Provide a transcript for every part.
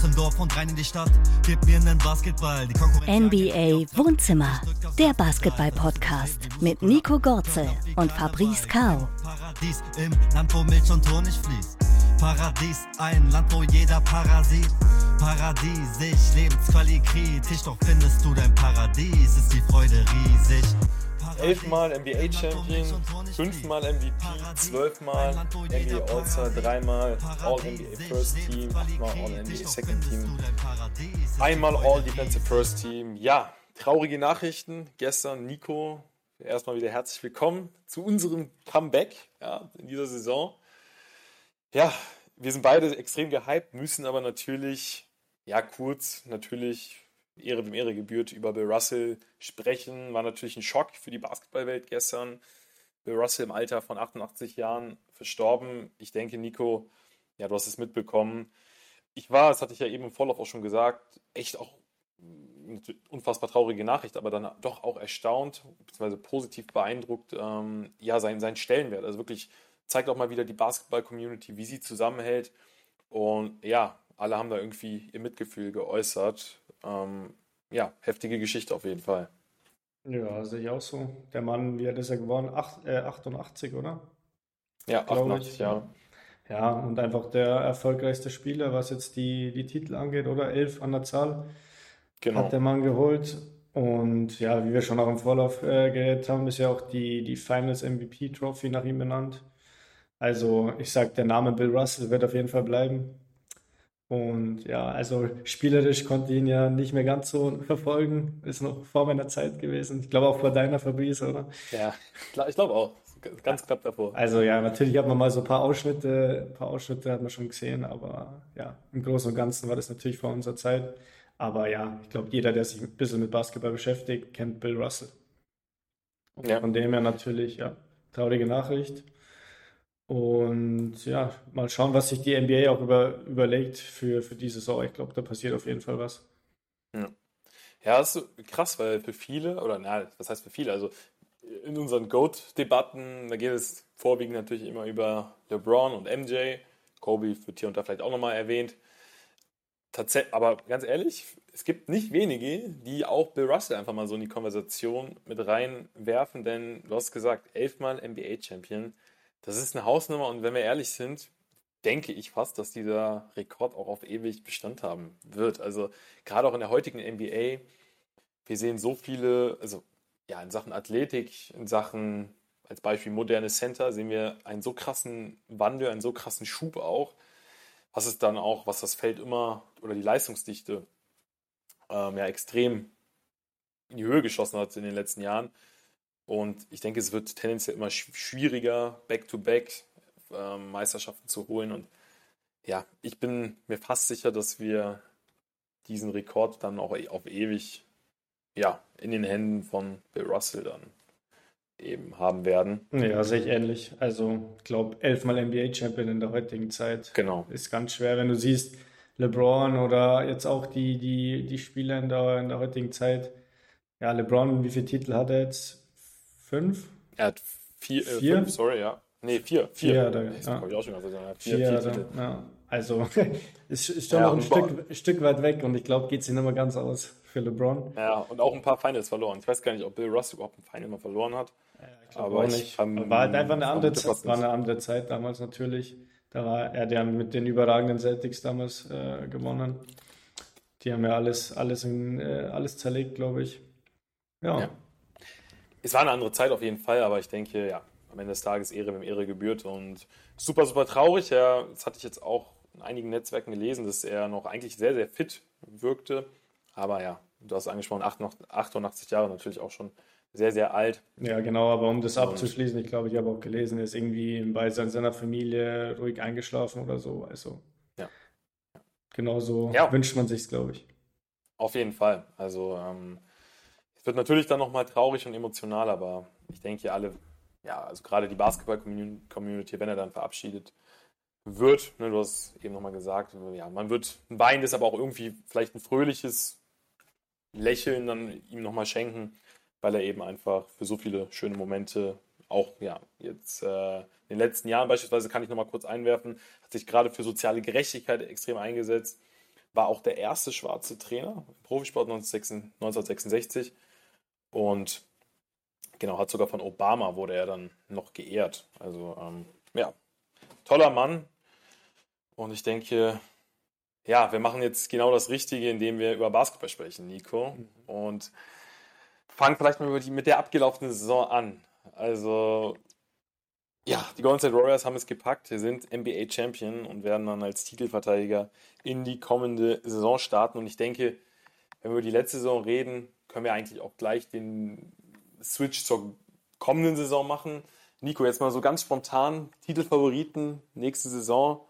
aus dem Dorf und rein in die Stadt. Gib mir nen Basketball. NBA Wohnzimmer, der Basketball-Podcast mit Nico Gorzel und Fabrice Kao. Paradies im Land, wo Milch und Honig fließt. Paradies, ein Land, wo jeder Parasit. Paradiesisch, Lebensqualität, doch findest du dein Paradies, ist die Freude riesig. Elfmal NBA Champion, fünfmal MVP, zwölfmal NBA All-Star, dreimal All-NBA First Team, achtmal All-NBA Second Team, einmal All-Defensive First Team. Ja, traurige Nachrichten. Gestern Nico, erstmal wieder herzlich willkommen zu unserem Comeback ja, in dieser Saison. Ja, wir sind beide extrem gehypt, müssen aber natürlich, ja, kurz natürlich Ehre wem Ehre gebührt, über Bill Russell sprechen. War natürlich ein Schock für die Basketballwelt gestern. Bill Russell im Alter von 88 Jahren verstorben. Ich denke, Nico, ja, du hast es mitbekommen. Ich war, das hatte ich ja eben im Vorlauf auch schon gesagt, echt auch eine unfassbar traurige Nachricht, aber dann doch auch erstaunt, beziehungsweise positiv beeindruckt, ähm, ja, sein, sein Stellenwert. Also wirklich zeigt auch mal wieder die Basketball-Community, wie sie zusammenhält. Und ja, alle haben da irgendwie ihr Mitgefühl geäußert. Ähm, ja, heftige Geschichte auf jeden Fall. Ja, sehe ich auch so. Der Mann, wie ist er geworden? Acht, äh, 88, oder? Ja, 88 Jahre. Ja, und einfach der erfolgreichste Spieler, was jetzt die, die Titel angeht, oder? Elf an der Zahl. Genau. Hat der Mann geholt. Und ja, wie wir schon auch im Vorlauf äh, geredet haben, ist ja auch die, die Finals MVP Trophy nach ihm benannt. Also ich sag, der Name Bill Russell wird auf jeden Fall bleiben. Und ja, also spielerisch konnte ich ihn ja nicht mehr ganz so verfolgen. Ist noch vor meiner Zeit gewesen. Ich glaube auch vor deiner Fabrice, oder? Ja, ich glaube auch. Ganz knapp davor. Also ja, natürlich hat man mal so ein paar Ausschnitte, ein paar Ausschnitte hat man schon gesehen, aber ja, im Großen und Ganzen war das natürlich vor unserer Zeit. Aber ja, ich glaube, jeder, der sich ein bisschen mit Basketball beschäftigt, kennt Bill Russell. Ja. Von dem her natürlich, ja, traurige Nachricht. Und ja, mal schauen, was sich die NBA auch über, überlegt für, für diese Saison. Ich glaube, da passiert auf jeden Fall was. Ja. ja, das ist krass, weil für viele, oder na, was heißt für viele? Also in unseren GOAT-Debatten, da geht es vorwiegend natürlich immer über LeBron und MJ. Kobe wird hier und da vielleicht auch nochmal erwähnt. Tatsächlich, aber ganz ehrlich, es gibt nicht wenige, die auch Bill Russell einfach mal so in die Konversation mit reinwerfen, denn du hast gesagt, elfmal NBA-Champion. Das ist eine Hausnummer und wenn wir ehrlich sind, denke ich fast, dass dieser Rekord auch auf ewig Bestand haben wird. Also gerade auch in der heutigen NBA, wir sehen so viele, also ja, in Sachen Athletik, in Sachen als Beispiel moderne Center sehen wir einen so krassen Wandel, einen so krassen Schub auch, was es dann auch, was das Feld immer oder die Leistungsdichte ähm, ja extrem in die Höhe geschossen hat in den letzten Jahren. Und ich denke, es wird tendenziell immer schwieriger, Back-to-Back ähm, Meisterschaften zu holen. Und ja, ich bin mir fast sicher, dass wir diesen Rekord dann auch auf ewig ja, in den Händen von Bill Russell dann eben haben werden. Ja, sehe ich ähnlich. Also, ich glaube, elfmal NBA-Champion in der heutigen Zeit. Genau. Ist ganz schwer, wenn du siehst, LeBron oder jetzt auch die, die, die Spieler in der, in der heutigen Zeit. Ja, LeBron, wie viele Titel hat er jetzt? Fünf? Er hat vier, äh, vier? Fünf, sorry, ja. Nee, vier. Vier, vier da, das ja. ich auch schon gesagt. Vier, vier, vier ja. Also, ist, ist schon ja, noch ein Stück, Stück weit weg und ich glaube, geht es nicht mehr ganz aus für LeBron. Ja, und auch ein paar Finals verloren. Ich weiß gar nicht, ob Bill Russ überhaupt ein Final mal verloren hat. Ja, ich glaube auch nicht. Ich, ähm, war halt einfach eine andere, Zeit, war eine andere Zeit damals natürlich. Da war er der mit den überragenden Celtics damals äh, gewonnen. Die haben ja alles, alles, in, äh, alles zerlegt, glaube ich. ja. Es war eine andere Zeit auf jeden Fall, aber ich denke, ja, am Ende des Tages Ehre, wem Ehre gebührt und super, super traurig. Ja, das hatte ich jetzt auch in einigen Netzwerken gelesen, dass er noch eigentlich sehr, sehr fit wirkte. Aber ja, du hast angesprochen, 88 Jahre natürlich auch schon sehr, sehr alt. Ja, genau, aber um das abzuschließen, ich glaube, ich habe auch gelesen, er ist irgendwie im Beisein seiner Familie ruhig eingeschlafen oder so. Also, ja. Genauso ja. wünscht man sich glaube ich. Auf jeden Fall. Also, ähm, es wird natürlich dann nochmal traurig und emotional, aber ich denke, alle, ja, also gerade die Basketball-Community, wenn er dann verabschiedet wird, ne, du hast eben nochmal gesagt, ja, man wird ein weinendes, aber auch irgendwie vielleicht ein fröhliches Lächeln dann ihm nochmal schenken, weil er eben einfach für so viele schöne Momente auch ja jetzt äh, in den letzten Jahren beispielsweise kann ich nochmal kurz einwerfen, hat sich gerade für soziale Gerechtigkeit extrem eingesetzt war auch der erste schwarze Trainer im Profisport 1966 und genau, hat sogar von Obama wurde er dann noch geehrt. Also ähm, ja, toller Mann und ich denke, ja, wir machen jetzt genau das Richtige, indem wir über Basketball sprechen, Nico. Mhm. Und fangen vielleicht mal die, mit der abgelaufenen Saison an. Also, ja, die Golden State Warriors haben es gepackt, sie sind NBA Champion und werden dann als Titelverteidiger in die kommende Saison starten. Und ich denke, wenn wir über die letzte Saison reden, können wir eigentlich auch gleich den Switch zur kommenden Saison machen. Nico, jetzt mal so ganz spontan, Titelfavoriten nächste Saison.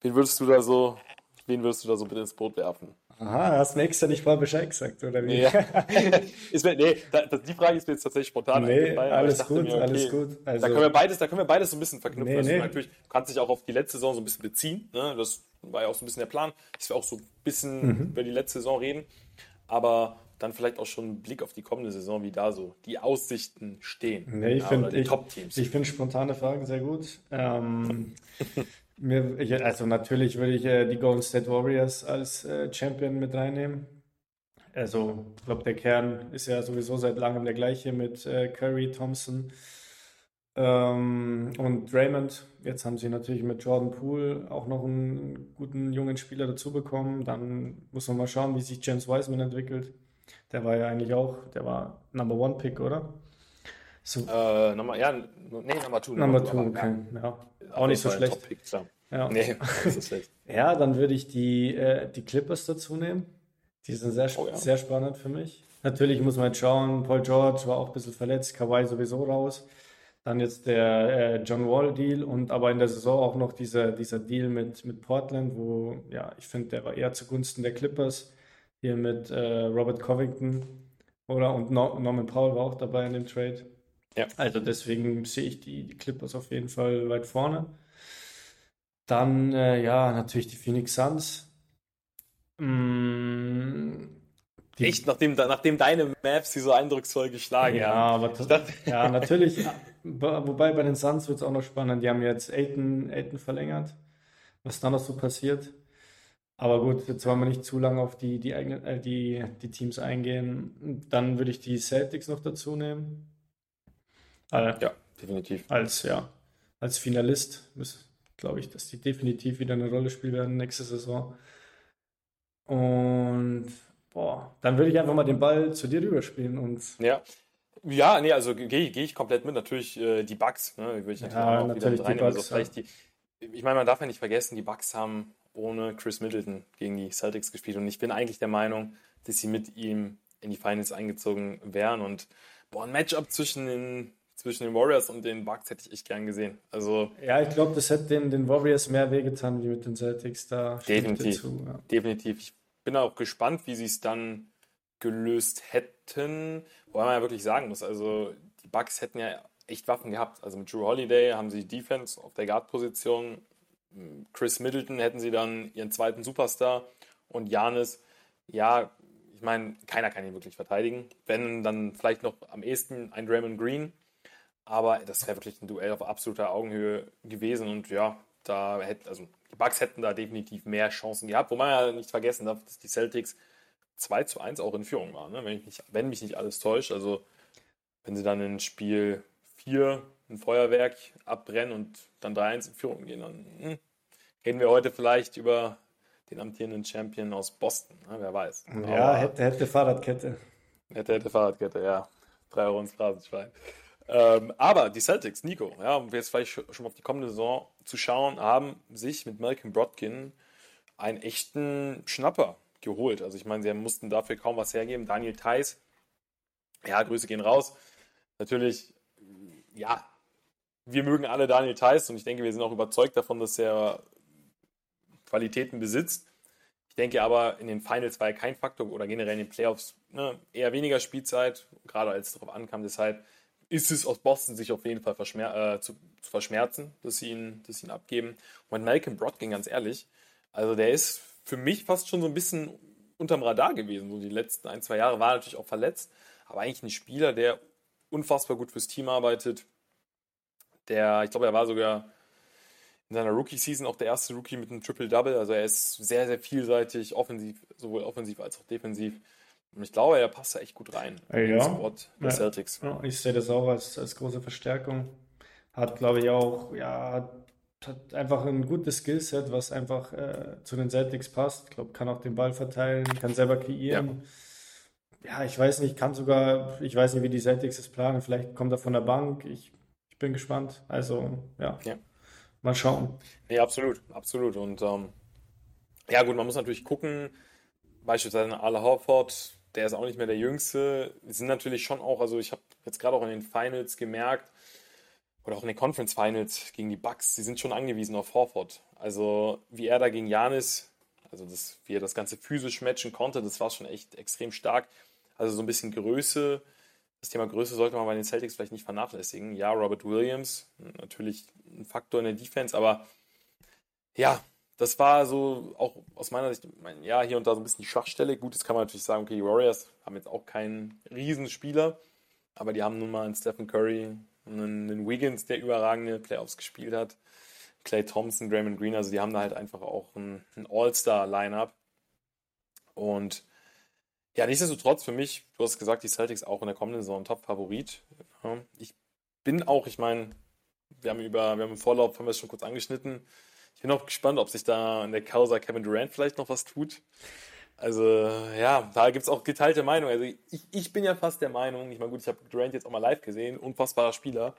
Wen würdest du da so, wen würdest du da so bitte ins Boot werfen? Aha, hast du mir extra nicht mal Bescheid gesagt, oder wie? Ja. ist mir, nee, da, die Frage ist mir jetzt tatsächlich spontan nee, alles gut, mir, okay, alles gut. Also, da, können wir beides, da können wir beides so ein bisschen verknüpfen. Nee, also nee. Natürlich kannst dich auch auf die letzte Saison so ein bisschen beziehen. Ne? Das war ja auch so ein bisschen der Plan. Ich will auch so ein bisschen mhm. über die letzte Saison reden. Aber dann vielleicht auch schon einen Blick auf die kommende Saison, wie da so die Aussichten stehen. Nee, ich ja, finde ich, ich spontane Fragen sehr gut. Ähm, Mir, ich, also natürlich würde ich äh, die Golden State Warriors als äh, Champion mit reinnehmen. Also ich glaube, der Kern ist ja sowieso seit langem der gleiche mit äh, Curry, Thompson ähm, und Raymond. Jetzt haben sie natürlich mit Jordan Poole auch noch einen guten jungen Spieler dazu bekommen. Dann muss man mal schauen, wie sich James Wiseman entwickelt. Der war ja eigentlich auch, der war Number One Pick, oder? So. Äh, Nummer, ja, nee, Nummer Two. Number, Two, okay. Ja. ja. Auch nicht so schlecht. Ja. Nee, schlecht. ja, dann würde ich die, äh, die Clippers dazu nehmen. Die sind sehr, oh, ja. sehr spannend für mich. Natürlich muss man jetzt schauen, Paul George war auch ein bisschen verletzt, Kawhi sowieso raus. Dann jetzt der äh, John Wall Deal und aber in der Saison auch noch dieser, dieser Deal mit, mit Portland, wo, ja, ich finde, der war eher zugunsten der Clippers. Hier mit äh, Robert Covington oder und no Norman Powell war auch dabei in dem Trade. Ja. Also deswegen sehe ich die, die Clippers auf jeden Fall weit vorne. Dann, äh, ja, natürlich die Phoenix Suns. Mm, Echt, nachdem, nachdem deine Maps sie so eindrucksvoll geschlagen ja, haben. Aber das, ja, natürlich. wobei bei den Suns wird es auch noch spannend. Die haben jetzt Aiden, Aiden verlängert. Was dann noch so passiert. Aber gut, jetzt wollen wir nicht zu lange auf die, die, eigenen, äh, die, die Teams eingehen. Dann würde ich die Celtics noch dazu nehmen. Äh, ja, definitiv. Als, ja, als Finalist glaube ich, dass die definitiv wieder eine Rolle spielen werden nächste Saison. Und boah, dann würde ich einfach mal den Ball zu dir rüberspielen und. Ja. Ja, nee, also gehe geh ich komplett mit. Natürlich äh, die Bugs, ne, würde ich natürlich ja, auch natürlich wieder mit rein. Bugs, also vielleicht die, ich meine, man darf ja nicht vergessen, die Bugs haben ohne Chris Middleton gegen die Celtics gespielt und ich bin eigentlich der Meinung, dass sie mit ihm in die Finals eingezogen wären und boah, ein Matchup zwischen den zwischen den Warriors und den Bucks hätte ich echt gern gesehen. Also, ja, ich glaube, das hätte den, den Warriors mehr wehgetan wie mit den Celtics. Da definitiv. Zu, ja. Definitiv. Ich bin auch gespannt, wie sie es dann gelöst hätten. Wobei man ja wirklich sagen muss, also die Bucks hätten ja echt Waffen gehabt. Also mit Drew Holiday haben sie Defense auf der Guard-Position. Chris Middleton hätten sie dann ihren zweiten Superstar und Janis, ja, ich meine, keiner kann ihn wirklich verteidigen. Wenn dann vielleicht noch am ehesten ein Draymond Green, aber das wäre wirklich ein Duell auf absoluter Augenhöhe gewesen und ja, da hätten, also die Bucks hätten da definitiv mehr Chancen gehabt, wo man ja nicht vergessen darf, dass die Celtics 2 zu 1 auch in Führung waren, ne? wenn, ich nicht, wenn mich nicht alles täuscht. Also wenn sie dann in Spiel 4 ein Feuerwerk abbrennen und dann 3-1 in Führung gehen, dann hm, reden wir heute vielleicht über den amtierenden Champion aus Boston, ne? wer weiß. Ja, Aber hätte, hätte Fahrradkette. Hätte, hätte Fahrradkette, ja. Drei Euro ins Phrasenschwein. Ähm, aber die Celtics, Nico, ja, um jetzt vielleicht schon mal auf die kommende Saison zu schauen, haben sich mit Malcolm Brodkin einen echten Schnapper geholt. Also ich meine, sie mussten dafür kaum was hergeben. Daniel Theiss, ja, Grüße gehen raus. Natürlich, ja, wir mögen alle Daniel Theiss und ich denke, wir sind auch überzeugt davon, dass er Qualitäten besitzt. Ich denke aber, in den Finals war er kein Faktor oder generell in den Playoffs ne, eher weniger Spielzeit, gerade als es darauf ankam. Deshalb ist es aus Boston sich auf jeden Fall verschmer äh, zu, zu, verschmerzen, dass sie, ihn, dass sie ihn abgeben. Und Malcolm Brogdon, ganz ehrlich, also der ist für mich fast schon so ein bisschen unterm Radar gewesen. So die letzten ein, zwei Jahre war natürlich auch verletzt, aber eigentlich ein Spieler, der unfassbar gut fürs Team arbeitet. Der, ich glaube, er war sogar in seiner Rookie-Season auch der erste Rookie mit einem Triple-Double. Also er ist sehr, sehr vielseitig, offensiv, sowohl offensiv als auch defensiv. Und ich glaube, er passt da echt gut rein ja. in den Sport der ja. Celtics. Ja, ich sehe das auch als, als große Verstärkung. Hat, glaube ich, auch, ja, hat einfach ein gutes Skillset, was einfach äh, zu den Celtics passt. Ich glaube, kann auch den Ball verteilen, kann selber kreieren. Ja. Ja. ich weiß nicht, kann sogar, ich weiß nicht, wie die Celtics es planen. Vielleicht kommt er von der Bank. Ich, ich bin gespannt. Also, ja. ja. Mal schauen. Nee, absolut, absolut. Und ähm, ja, gut, man muss natürlich gucken, beispielsweise Ala Horford, der ist auch nicht mehr der Jüngste. Die sind natürlich schon auch, also ich habe jetzt gerade auch in den Finals gemerkt, oder auch in den Conference Finals gegen die Bucks, sie sind schon angewiesen auf Horford. Also wie er da gegen Janis, also das, wie er das Ganze physisch matchen konnte, das war schon echt extrem stark. Also so ein bisschen Größe, das Thema Größe sollte man bei den Celtics vielleicht nicht vernachlässigen. Ja, Robert Williams, natürlich ein Faktor in der Defense, aber ja, das war so auch aus meiner Sicht, ja, hier und da so ein bisschen die Schwachstelle. Gut, jetzt kann man natürlich sagen, okay, die Warriors haben jetzt auch keinen Riesenspieler, aber die haben nun mal einen Stephen Curry, einen, einen Wiggins, der überragende Playoffs gespielt hat, Clay Thompson, Draymond Green, also die haben da halt einfach auch ein, ein All-Star-Lineup. Und ja, nichtsdestotrotz für mich, du hast gesagt, die Celtics auch in der kommenden Saison Top-Favorit. Ich bin auch, ich meine, wir haben über, wir haben im Vorlauf, haben wir es schon kurz angeschnitten. Ich bin auch gespannt, ob sich da in der Causa Kevin Durant vielleicht noch was tut. Also, ja, da gibt es auch geteilte Meinungen. Also, ich, ich bin ja fast der Meinung, ich meine, gut, ich habe Durant jetzt auch mal live gesehen, unfassbarer Spieler.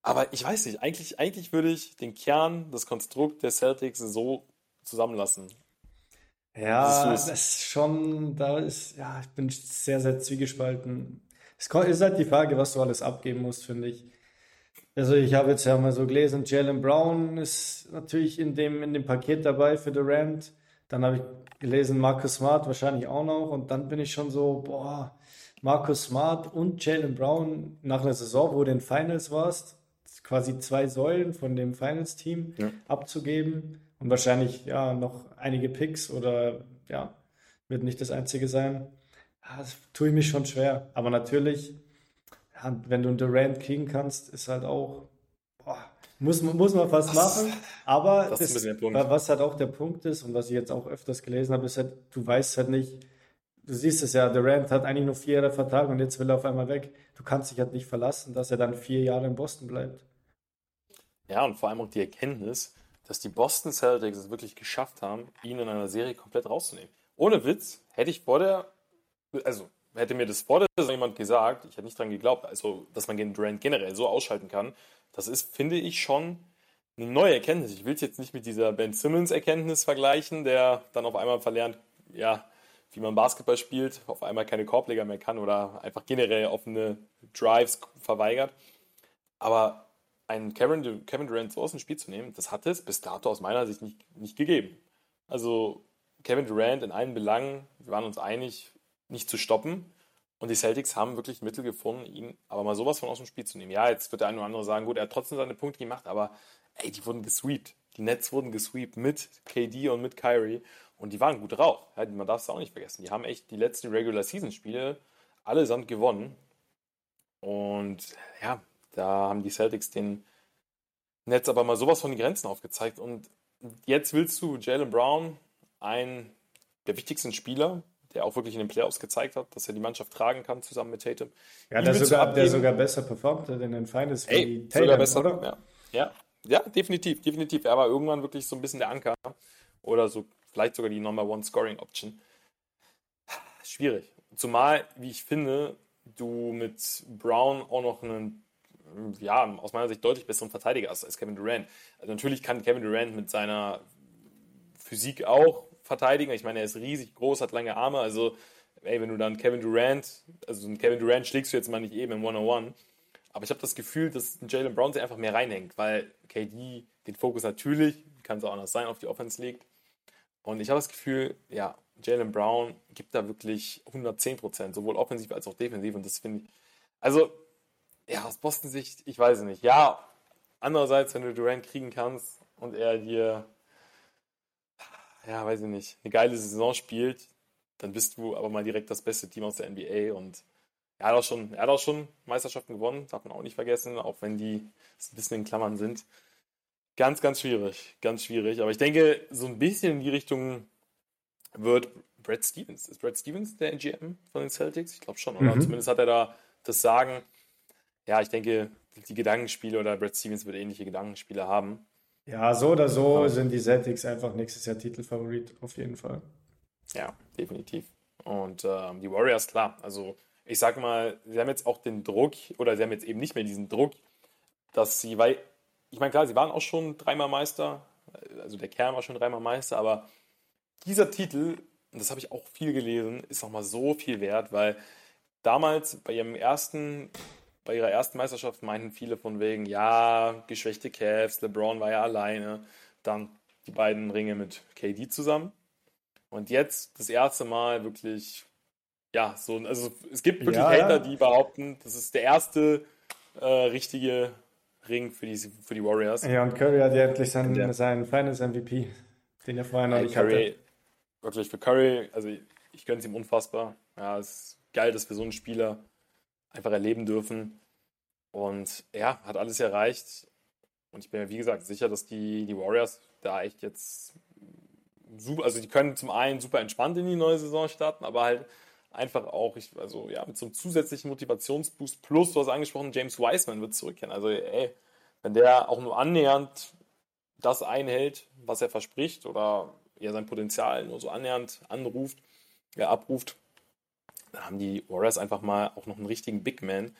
Aber ich weiß nicht, eigentlich, eigentlich würde ich den Kern, das Konstrukt der Celtics so zusammenlassen. Ja, das ist schon, da ist, ja, ich bin sehr, sehr zwiegespalten. Es ist halt die Frage, was du alles abgeben musst, finde ich. Also ich habe jetzt ja mal so gelesen, Jalen Brown ist natürlich in dem, in dem Paket dabei für Durant. Dann habe ich gelesen, Marcus Smart wahrscheinlich auch noch. Und dann bin ich schon so, boah, Marcus Smart und Jalen Brown nach einer Saison, wo du in den Finals warst, quasi zwei Säulen von dem Finals-Team ja. abzugeben. Und wahrscheinlich ja noch einige Picks oder ja, wird nicht das einzige sein. Ja, das tue ich mich schon schwer. Aber natürlich ja, wenn du einen Durant kriegen kannst, ist halt auch, boah, muss, muss man fast machen. Aber das das, was halt auch der Punkt ist und was ich jetzt auch öfters gelesen habe, ist halt, du weißt halt nicht, du siehst es ja, Durant hat eigentlich nur vier Jahre Vertrag und jetzt will er auf einmal weg. Du kannst dich halt nicht verlassen, dass er dann vier Jahre in Boston bleibt. Ja, und vor allem auch die Erkenntnis, dass die Boston Celtics es wirklich geschafft haben, ihn in einer Serie komplett rauszunehmen. Ohne Witz, hätte ich vor der, also hätte mir das vor der Saison jemand gesagt, ich hätte nicht dran geglaubt, also dass man den Durant generell so ausschalten kann, das ist, finde ich, schon eine neue Erkenntnis. Ich will es jetzt nicht mit dieser Ben Simmons-Erkenntnis vergleichen, der dann auf einmal verlernt, ja, wie man Basketball spielt, auf einmal keine Korbleger mehr kann oder einfach generell offene Drives verweigert. Aber einen Kevin, Kevin Durant so aus dem Spiel zu nehmen, das hat es bis dato aus meiner Sicht nicht, nicht gegeben. Also Kevin Durant in allen Belangen, wir waren uns einig, nicht zu stoppen. Und die Celtics haben wirklich Mittel gefunden, ihn aber mal sowas von aus dem Spiel zu nehmen. Ja, jetzt wird der eine oder andere sagen, gut, er hat trotzdem seine Punkte gemacht, aber ey, die wurden gesweept. Die Nets wurden gesweept mit KD und mit Kyrie und die waren gut drauf. Ja, man darf es auch nicht vergessen. Die haben echt die letzten Regular Season Spiele allesamt gewonnen. Und ja, da haben die Celtics den Nets aber mal sowas von die Grenzen aufgezeigt. Und jetzt willst du Jalen Brown, einen der wichtigsten Spieler der auch wirklich in den Playoffs gezeigt hat, dass er die Mannschaft tragen kann, zusammen mit Tatum. Ja, der sogar, der sogar besser performt hat in den Finals wie Tatum, sogar besser, oder? Ja. ja. ja, definitiv, definitiv. Er war irgendwann wirklich so ein bisschen der Anker oder so vielleicht sogar die Number One Scoring Option. Schwierig. Zumal, wie ich finde, du mit Brown auch noch einen, ja, aus meiner Sicht deutlich besseren Verteidiger hast als Kevin Durant. Also natürlich kann Kevin Durant mit seiner Physik auch verteidigen. Ich meine, er ist riesig groß, hat lange Arme. Also, ey, wenn du dann Kevin Durant, also einen Kevin Durant schlägst du jetzt mal nicht eben im One-on-One. Aber ich habe das Gefühl, dass Jalen Brown sich einfach mehr reinhängt, weil KD den Fokus natürlich, kann es auch anders sein, auf die Offense legt. Und ich habe das Gefühl, ja, Jalen Brown gibt da wirklich 110 Prozent, sowohl offensiv als auch defensiv. Und das finde ich, also, ja, aus Boston Sicht, ich weiß es nicht. Ja, andererseits, wenn du Durant kriegen kannst und er dir ja, weiß ich nicht, eine geile Saison spielt, dann bist du aber mal direkt das beste Team aus der NBA und er hat auch schon, er hat auch schon Meisterschaften gewonnen, darf man auch nicht vergessen, auch wenn die ein bisschen in Klammern sind. Ganz, ganz schwierig. Ganz schwierig. Aber ich denke, so ein bisschen in die Richtung wird Brad Stevens. Ist Brad Stevens der GM von den Celtics? Ich glaube schon, oder? Mhm. Zumindest hat er da das Sagen. Ja, ich denke, die Gedankenspiele oder Brad Stevens wird ähnliche Gedankenspiele haben. Ja, so oder so sind die Celtics einfach nächstes Jahr Titelfavorit, auf jeden Fall. Ja, definitiv. Und ähm, die Warriors, klar. Also, ich sag mal, sie haben jetzt auch den Druck, oder sie haben jetzt eben nicht mehr diesen Druck, dass sie, weil, ich meine, klar, sie waren auch schon dreimal Meister, also der Kern war schon dreimal Meister, aber dieser Titel, und das habe ich auch viel gelesen, ist nochmal so viel wert, weil damals bei ihrem ersten, bei ihrer ersten Meisterschaft meinten viele von wegen, ja, geschwächte Cavs, LeBron war ja alleine, dann die beiden Ringe mit KD zusammen. Und jetzt das erste Mal wirklich, ja, so, also es gibt wirklich ja, Hater, die behaupten, das ist der erste äh, richtige Ring für die, für die Warriors. Ja, und Curry hat ja endlich seinen, seinen Finals MVP, den er vorher noch nicht Curry, hatte. Wirklich für Curry, also ich, ich gönne es ihm unfassbar. Ja, es ist geil, dass wir so einen Spieler einfach erleben dürfen. Und ja, hat alles erreicht. Und ich bin mir, wie gesagt, sicher, dass die, die Warriors da echt jetzt super, also die können zum einen super entspannt in die neue Saison starten, aber halt einfach auch, ich, also ja, mit so einem zusätzlichen Motivationsboost plus, du hast angesprochen, James Wiseman wird zurückkehren. Also ey, wenn der auch nur annähernd das einhält, was er verspricht oder ja sein Potenzial nur so annähernd anruft, ja, abruft, haben die Warriors einfach mal auch noch einen richtigen Big Man,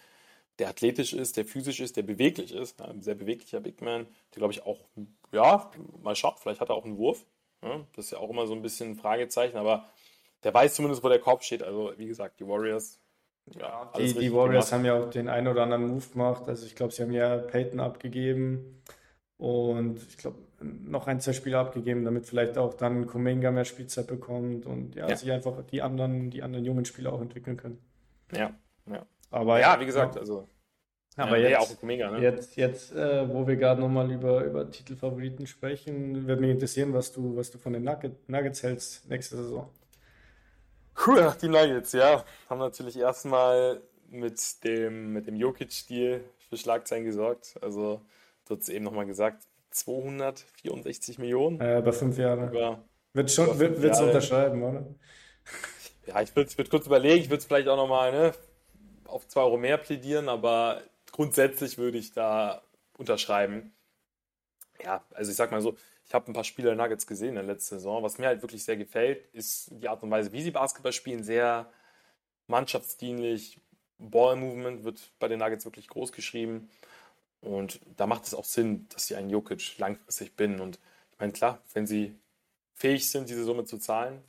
der athletisch ist, der physisch ist, der beweglich ist, ein sehr beweglicher Big Man, der glaube ich auch, ja, mal schaut, vielleicht hat er auch einen Wurf, ja, das ist ja auch immer so ein bisschen ein Fragezeichen, aber der weiß zumindest, wo der Korb steht. Also, wie gesagt, die Warriors. Ja, die, die Warriors gemacht. haben ja auch den einen oder anderen Move gemacht. Also, ich glaube, sie haben ja Peyton abgegeben und ich glaube, noch ein, zwei Spieler abgegeben, damit vielleicht auch dann Kuminga mehr Spielzeit bekommt und ja, ja. sich einfach die anderen, die anderen jungen Spieler auch entwickeln können. Ja, ja. Aber ja, wie gesagt, also. Aber ja, jetzt, auch Kuminga, ne? jetzt, jetzt äh, wo wir gerade nochmal über, über Titelfavoriten sprechen, würde mich interessieren, was du, was du von den Nuggets hältst nächste Saison. Cool, die Nuggets, ja. Haben natürlich erstmal mit dem, mit dem Jokic-Stil für Schlagzeilen gesorgt. Also, du hast eben nochmal gesagt, 264 Millionen. Äh, über fünf Jahre. Über, wird schon, wird, wird's unterschreiben, oder? Ja, ich würde würd kurz überlegen, ich würde es vielleicht auch nochmal ne, auf zwei Euro mehr plädieren, aber grundsätzlich würde ich da unterschreiben. Ja, also ich sag mal so, ich habe ein paar Spiele der Nuggets gesehen in der letzten Saison. Was mir halt wirklich sehr gefällt, ist die Art und Weise, wie sie Basketball spielen. Sehr mannschaftsdienlich. Ball-Movement wird bei den Nuggets wirklich groß geschrieben. Und da macht es auch Sinn, dass sie einen Jokic langfristig binden. Und ich meine, klar, wenn sie fähig sind, diese Summe zu zahlen,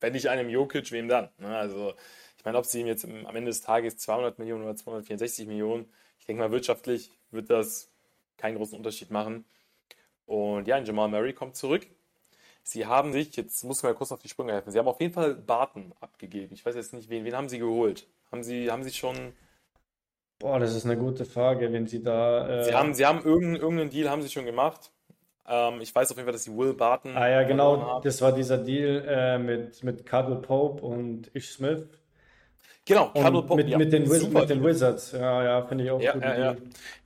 wenn nicht einem Jokic, wem dann? Ne? Also, ich meine, ob sie ihm jetzt am Ende des Tages 200 Millionen oder 264 Millionen, ich denke mal, wirtschaftlich wird das keinen großen Unterschied machen. Und ja, Jamal Murray kommt zurück. Sie haben sich, jetzt muss man ja kurz auf die Sprünge helfen, Sie haben auf jeden Fall Barton abgegeben. Ich weiß jetzt nicht, wen, wen haben Sie geholt? Haben Sie, haben Sie schon. Boah, das ist eine gute Frage, wenn Sie da. Äh... Sie haben, Sie haben irgendeinen, irgendeinen Deal haben Sie schon gemacht. Ähm, ich weiß auf jeden Fall, dass Sie Will Barton. Ah ja, genau, das war dieser Deal äh, mit, mit Cardle Pope und Ish Smith. Genau, Cardle Pope. Mit, ja, mit, den, mit den Wizards, ja, ja, finde ich auch ja, gut. Ja, ja.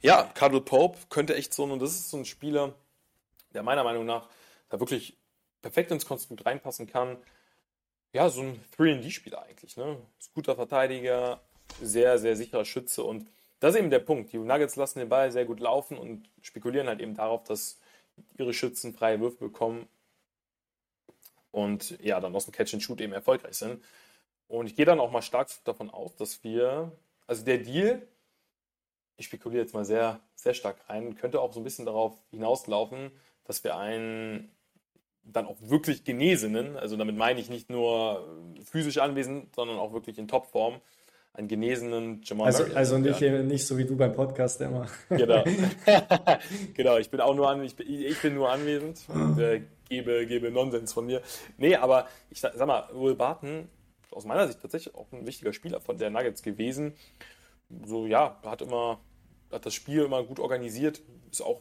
ja, Cardle Pope könnte echt so, und das ist so ein Spieler, der meiner Meinung nach da wirklich perfekt ins Konstrukt reinpassen kann. Ja, so ein 3D-Spieler eigentlich. Ne? Ist guter Verteidiger, sehr, sehr sicherer Schütze und das ist eben der Punkt. Die Nuggets lassen den Ball sehr gut laufen und spekulieren halt eben darauf, dass ihre Schützen freie Würfe bekommen und ja, dann aus dem Catch and Shoot eben erfolgreich sind. Und ich gehe dann auch mal stark davon aus, dass wir, also der Deal, ich spekuliere jetzt mal sehr, sehr stark rein, könnte auch so ein bisschen darauf hinauslaufen, dass wir einen dann auch wirklich Genesenen, also damit meine ich nicht nur physisch anwesend, sondern auch wirklich in Topform, einen genesenen Jamal Also, Murray also nicht, nicht so wie du beim Podcast immer. Genau. genau, ich bin auch nur an, ich bin, ich bin nur anwesend und äh, gebe, gebe Nonsens von mir. Nee, aber ich sag, sag mal, Will Barton, aus meiner Sicht tatsächlich auch ein wichtiger Spieler von der Nuggets gewesen. So, ja, hat immer, hat das Spiel immer gut organisiert, ist auch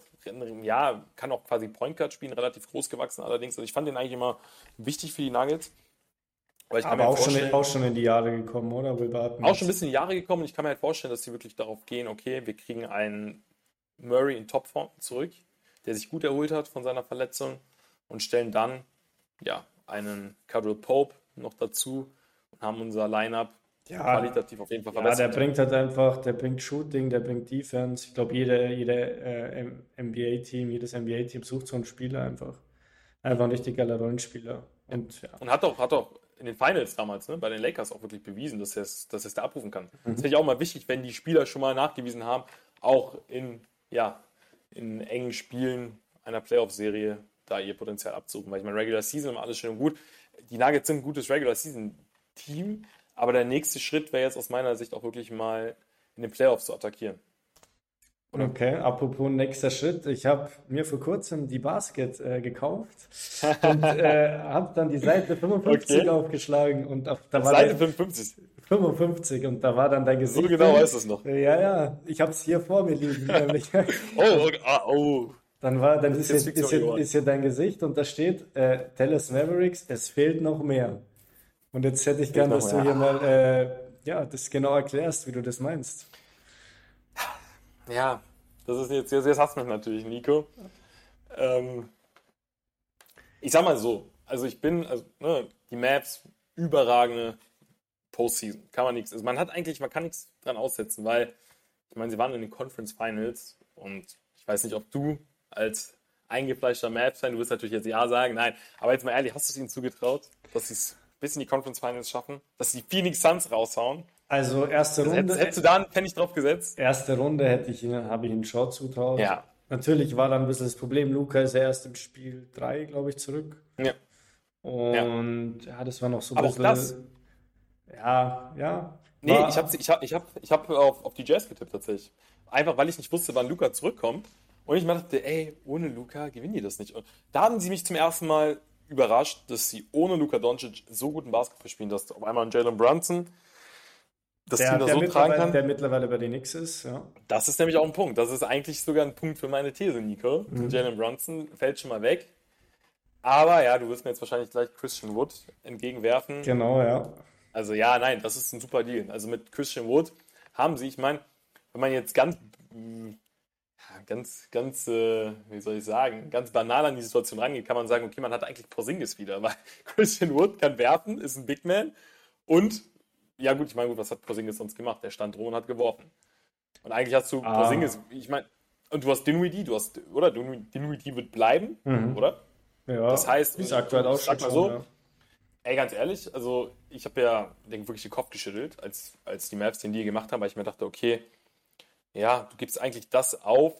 ja, kann auch quasi Point Guard spielen, relativ groß gewachsen allerdings. Also ich fand den eigentlich immer wichtig für die Nuggets. Aber, auch, schon in, auch schon in die Jahre gekommen, oder? Will Barton auch schon ein bisschen in die Jahre gekommen. Ich kann mir halt vorstellen, dass sie wirklich darauf gehen, okay, wir kriegen einen Murray in Topform zurück. der sich gut erholt hat von seiner Verletzung und stellen dann ja einen Cardinal Pope noch dazu und haben unser Lineup ja, qualitativ auf jeden Fall verbessert. Ja, der bringt halt einfach, der bringt Shooting, der bringt Defense. Ich glaube, jede, jede äh, NBA-Team, jedes NBA-Team sucht so einen Spieler einfach. Einfach ein richtig geiler Rollenspieler. Und, ja. und hat auch, hat auch in den Finals damals, ne, bei den Lakers auch wirklich bewiesen, dass er es dass da abrufen kann. Mhm. Das finde ich auch mal wichtig, wenn die Spieler schon mal nachgewiesen haben, auch in, ja, in engen Spielen einer Playoff-Serie da ihr Potenzial abzurufen. Weil ich meine, Regular Season alles schön und gut. Die Nuggets sind ein gutes Regular Season-Team, aber der nächste Schritt wäre jetzt aus meiner Sicht auch wirklich mal in den Playoffs zu attackieren. Okay, apropos nächster Schritt. Ich habe mir vor kurzem die Basket äh, gekauft und äh, habe dann die Seite 55 okay. aufgeschlagen und auf, da war Seite 55. 55 und da war dann dein Gesicht. So genau weißt du es noch. Ja, ja, ich habe es hier vor mir liegen. oh, ah, oh. Dann war, dann ist, ist, ist, hier, ist hier dein Gesicht und da steht äh, Dallas Mavericks, es fehlt noch mehr. Und jetzt hätte ich gern, dass du hier mal äh, ja, das genau erklärst, wie du das meinst. Ja, das ist jetzt, jetzt hast du mich natürlich, Nico. Ähm, ich sag mal so, also ich bin, also, ne, die Maps, überragende Postseason, kann man nichts, also man hat eigentlich, man kann nichts dran aussetzen, weil, ich meine, sie waren in den Conference Finals und ich weiß nicht, ob du als eingefleischter Maps-Fan, du wirst natürlich jetzt Ja sagen, nein, aber jetzt mal ehrlich, hast du es ihnen zugetraut, dass sie es bis in die Conference Finals schaffen, dass sie die Phoenix Suns raushauen? Also erste Runde. Hättest, hättest du da einen Pfennig drauf gesetzt? Erste Runde hätte ich ihn, habe ich ihn schon zutraut. Ja. Natürlich war dann ein bisschen das Problem, Luca ist ja erst im Spiel 3, glaube ich, zurück. Ja. Und ja. ja, das war noch so ein Aber bisschen. Auch das, ja, ja. Nee, war, ich habe ich hab, ich hab, ich hab auf, auf die Jazz getippt tatsächlich. Einfach weil ich nicht wusste, wann Luca zurückkommt. Und ich dachte, ey, ohne Luca gewinnen die das nicht. Und da haben sie mich zum ersten Mal überrascht, dass sie ohne Luca Doncic so guten Basketball spielen, dass auf einmal ein Jalen Brunson das der, Team da so tragen kann. Der mittlerweile bei den Knicks ist, ja. Das ist nämlich auch ein Punkt. Das ist eigentlich sogar ein Punkt für meine These, Nico. Mhm. Jalen Brunson fällt schon mal weg. Aber ja, du wirst mir jetzt wahrscheinlich gleich Christian Wood entgegenwerfen. Genau, ja. Also ja, nein, das ist ein super Deal. Also mit Christian Wood haben sie, ich meine, wenn man jetzt ganz, ganz, ganz, äh, wie soll ich sagen, ganz banal an die Situation rangeht, kann man sagen, okay, man hat eigentlich Porzingis wieder, weil Christian Wood kann werfen, ist ein Big Man und ja, gut, ich meine, gut, was hat Porzingis sonst gemacht? Der stand droh und hat geworfen. Und eigentlich hast du ah. Porzingis, ich meine, und du hast Dinwiddie, du hast, oder? Dinwiddie wird bleiben, mhm. oder? Ja, das heißt, ist aktuell auch sag mal so, ja. ey, ganz ehrlich, also ich habe ja, denke wirklich den Kopf geschüttelt, als, als die Maps den Deal gemacht haben, weil ich mir dachte, okay, ja, du gibst eigentlich das auf,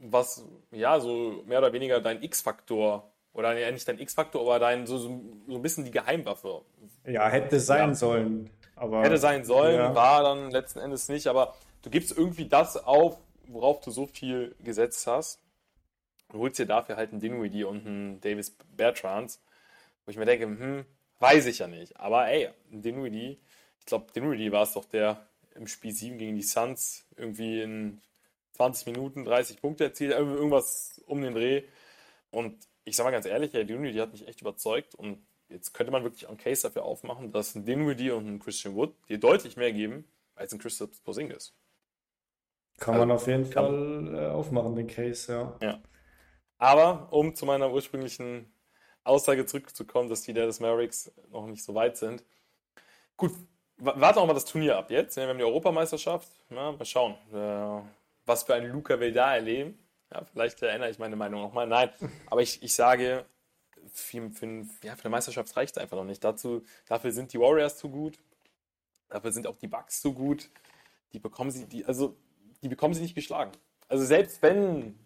was, ja, so mehr oder weniger dein X-Faktor oder ja, nicht dein X-Faktor, aber dein so, so, so, ein bisschen die Geheimwaffe. Ja, hätte sein ja. sollen. Aber, hätte sein sollen, ja. war dann letzten Endes nicht, aber du gibst irgendwie das auf, worauf du so viel gesetzt hast. Du holst dir dafür halt einen Dinwiddie und einen Davis Bertrands, wo ich mir denke, hm, weiß ich ja nicht. Aber ey, ein Dinwiddie, ich glaube, Dinwiddie war es doch, der im Spiel 7 gegen die Suns irgendwie in 20 Minuten 30 Punkte erzielt, irgendwas um den Dreh. Und ich sag mal ganz ehrlich, der Dinwiddie hat mich echt überzeugt und jetzt könnte man wirklich einen Case dafür aufmachen, dass ein Dinwiddie und ein Christian Wood dir deutlich mehr geben als ein Christoph Porzingis. Kann also, man auf jeden Fall äh, aufmachen, den Case, ja. ja. Aber um zu meiner ursprünglichen Aussage zurückzukommen, dass die Dallas Mavericks noch nicht so weit sind. Gut, warte auch mal das Turnier ab jetzt. Wir haben die Europameisterschaft. Ja, mal schauen, äh, was für einen Luca wir da erleben. Ja, vielleicht erinnere ich meine Meinung nochmal. Nein, aber ich, ich sage, für, für, ja, für eine Meisterschaft reicht es einfach noch nicht. Dazu, dafür sind die Warriors zu gut. Dafür sind auch die Bucks zu gut. Die bekommen sie, die, also, die bekommen sie nicht geschlagen. Also selbst wenn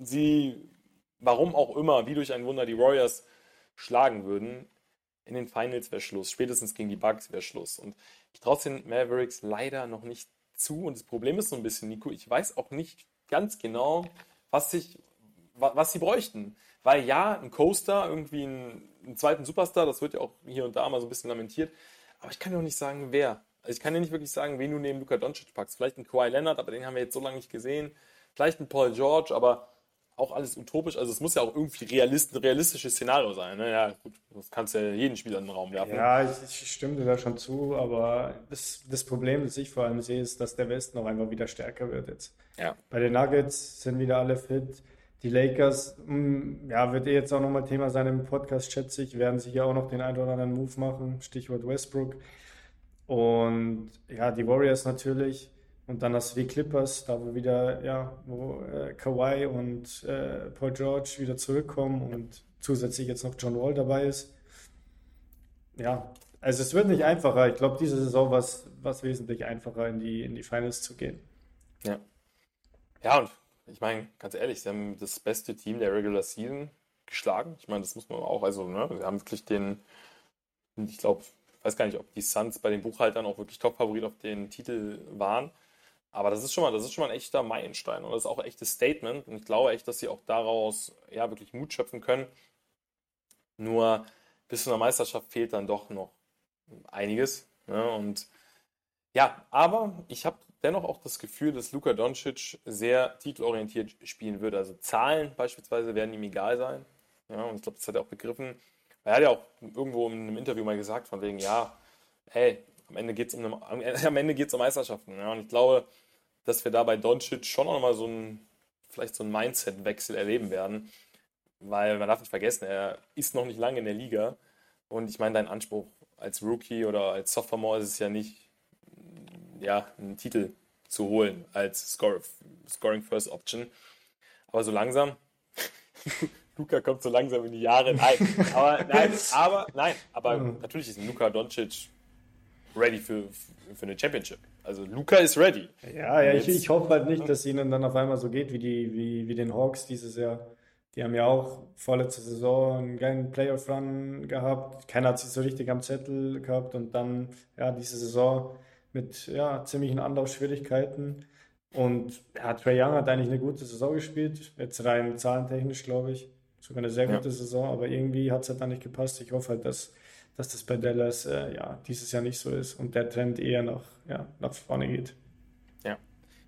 sie, warum auch immer, wie durch ein Wunder die Warriors schlagen würden, in den Finals wäre Schluss. Spätestens gegen die Bucks wäre Schluss. Und ich traue den Mavericks leider noch nicht zu. Und das Problem ist so ein bisschen, Nico, ich weiß auch nicht ganz genau, was, sich, was sie bräuchten. Weil ja, ein Coaster, irgendwie einen, einen, zweiten Superstar, das wird ja auch hier und da mal so ein bisschen lamentiert. Aber ich kann ja auch nicht sagen, wer. Also ich kann ja nicht wirklich sagen, wen du neben Luka Doncic packst. Vielleicht ein Kawhi Leonard, aber den haben wir jetzt so lange nicht gesehen. Vielleicht ein Paul George, aber auch alles utopisch. Also es muss ja auch irgendwie realist, ein realistisches Szenario sein. Ne? Ja, gut, das kannst ja jeden Spieler in den Raum werfen. Ja, ich, ich stimme dir da schon zu, aber das, das Problem, das ich vor allem sehe, ist, dass der Westen auch einfach wieder stärker wird jetzt. Ja. Bei den Nuggets sind wieder alle fit. Die Lakers, mm, ja, wird eh jetzt auch nochmal Thema sein im Podcast, schätze ich, werden sich ja auch noch den einen oder anderen Move machen, Stichwort Westbrook. Und ja, die Warriors natürlich. Und dann hast du die Clippers, da wo wieder, ja, wo äh, Kawhi und äh, Paul George wieder zurückkommen und zusätzlich jetzt noch John Wall dabei ist. Ja, also es wird nicht einfacher. Ich glaube, diese Saison war es wesentlich einfacher, in die, in die Finals zu gehen. Ja. Ja, und ich meine, ganz ehrlich, sie haben das beste Team der Regular Season geschlagen. Ich meine, das muss man auch, also, ne, sie haben wirklich den, ich glaube, ich weiß gar nicht, ob die Suns bei den Buchhaltern auch wirklich Top-Favorit auf den Titel waren. Aber das ist schon mal, das ist schon mal ein echter Meilenstein und das ist auch ein echtes Statement. Und ich glaube echt, dass sie auch daraus ja wirklich Mut schöpfen können. Nur bis zu einer Meisterschaft fehlt dann doch noch einiges. Ne? Und ja, aber ich habe dennoch auch das Gefühl, dass Luka Doncic sehr titelorientiert spielen würde. Also Zahlen beispielsweise werden ihm egal sein. Ja, und ich glaube, das hat er auch begriffen. Er hat ja auch irgendwo in einem Interview mal gesagt, von wegen, ja, hey, am Ende geht es um, am Ende geht's um Meisterschaften. Ja, und ich glaube, dass wir da bei Doncic schon noch mal so ein, vielleicht so einen Mindset-Wechsel erleben werden. Weil man darf nicht vergessen, er ist noch nicht lange in der Liga. Und ich meine, dein Anspruch als Rookie oder als Sophomore ist es ja nicht, ja, einen Titel zu holen als Score, Scoring First Option. Aber so langsam, Luca kommt so langsam in die Jahre. Nein, aber nein, aber nein, aber natürlich ist Luca Doncic ready für, für eine Championship. Also Luca ist ready. Ja, ja, ich, ich hoffe halt nicht, dass es ihnen dann auf einmal so geht wie, die, wie, wie den Hawks dieses Jahr. Die haben ja auch vorletzte Saison einen geilen Playoff-Run gehabt. Keiner hat sich so richtig am Zettel gehabt und dann, ja, diese Saison mit ja, ziemlichen Anlaufschwierigkeiten. Und ja, Trey Young hat eigentlich eine gute Saison gespielt, jetzt rein zahlentechnisch, glaube ich. Sogar eine sehr gute ja. Saison, aber irgendwie hat es halt dann nicht gepasst. Ich hoffe halt, dass dass das bei Dallas äh, ja, dieses Jahr nicht so ist und der Trend eher nach, ja, nach vorne geht. Ja.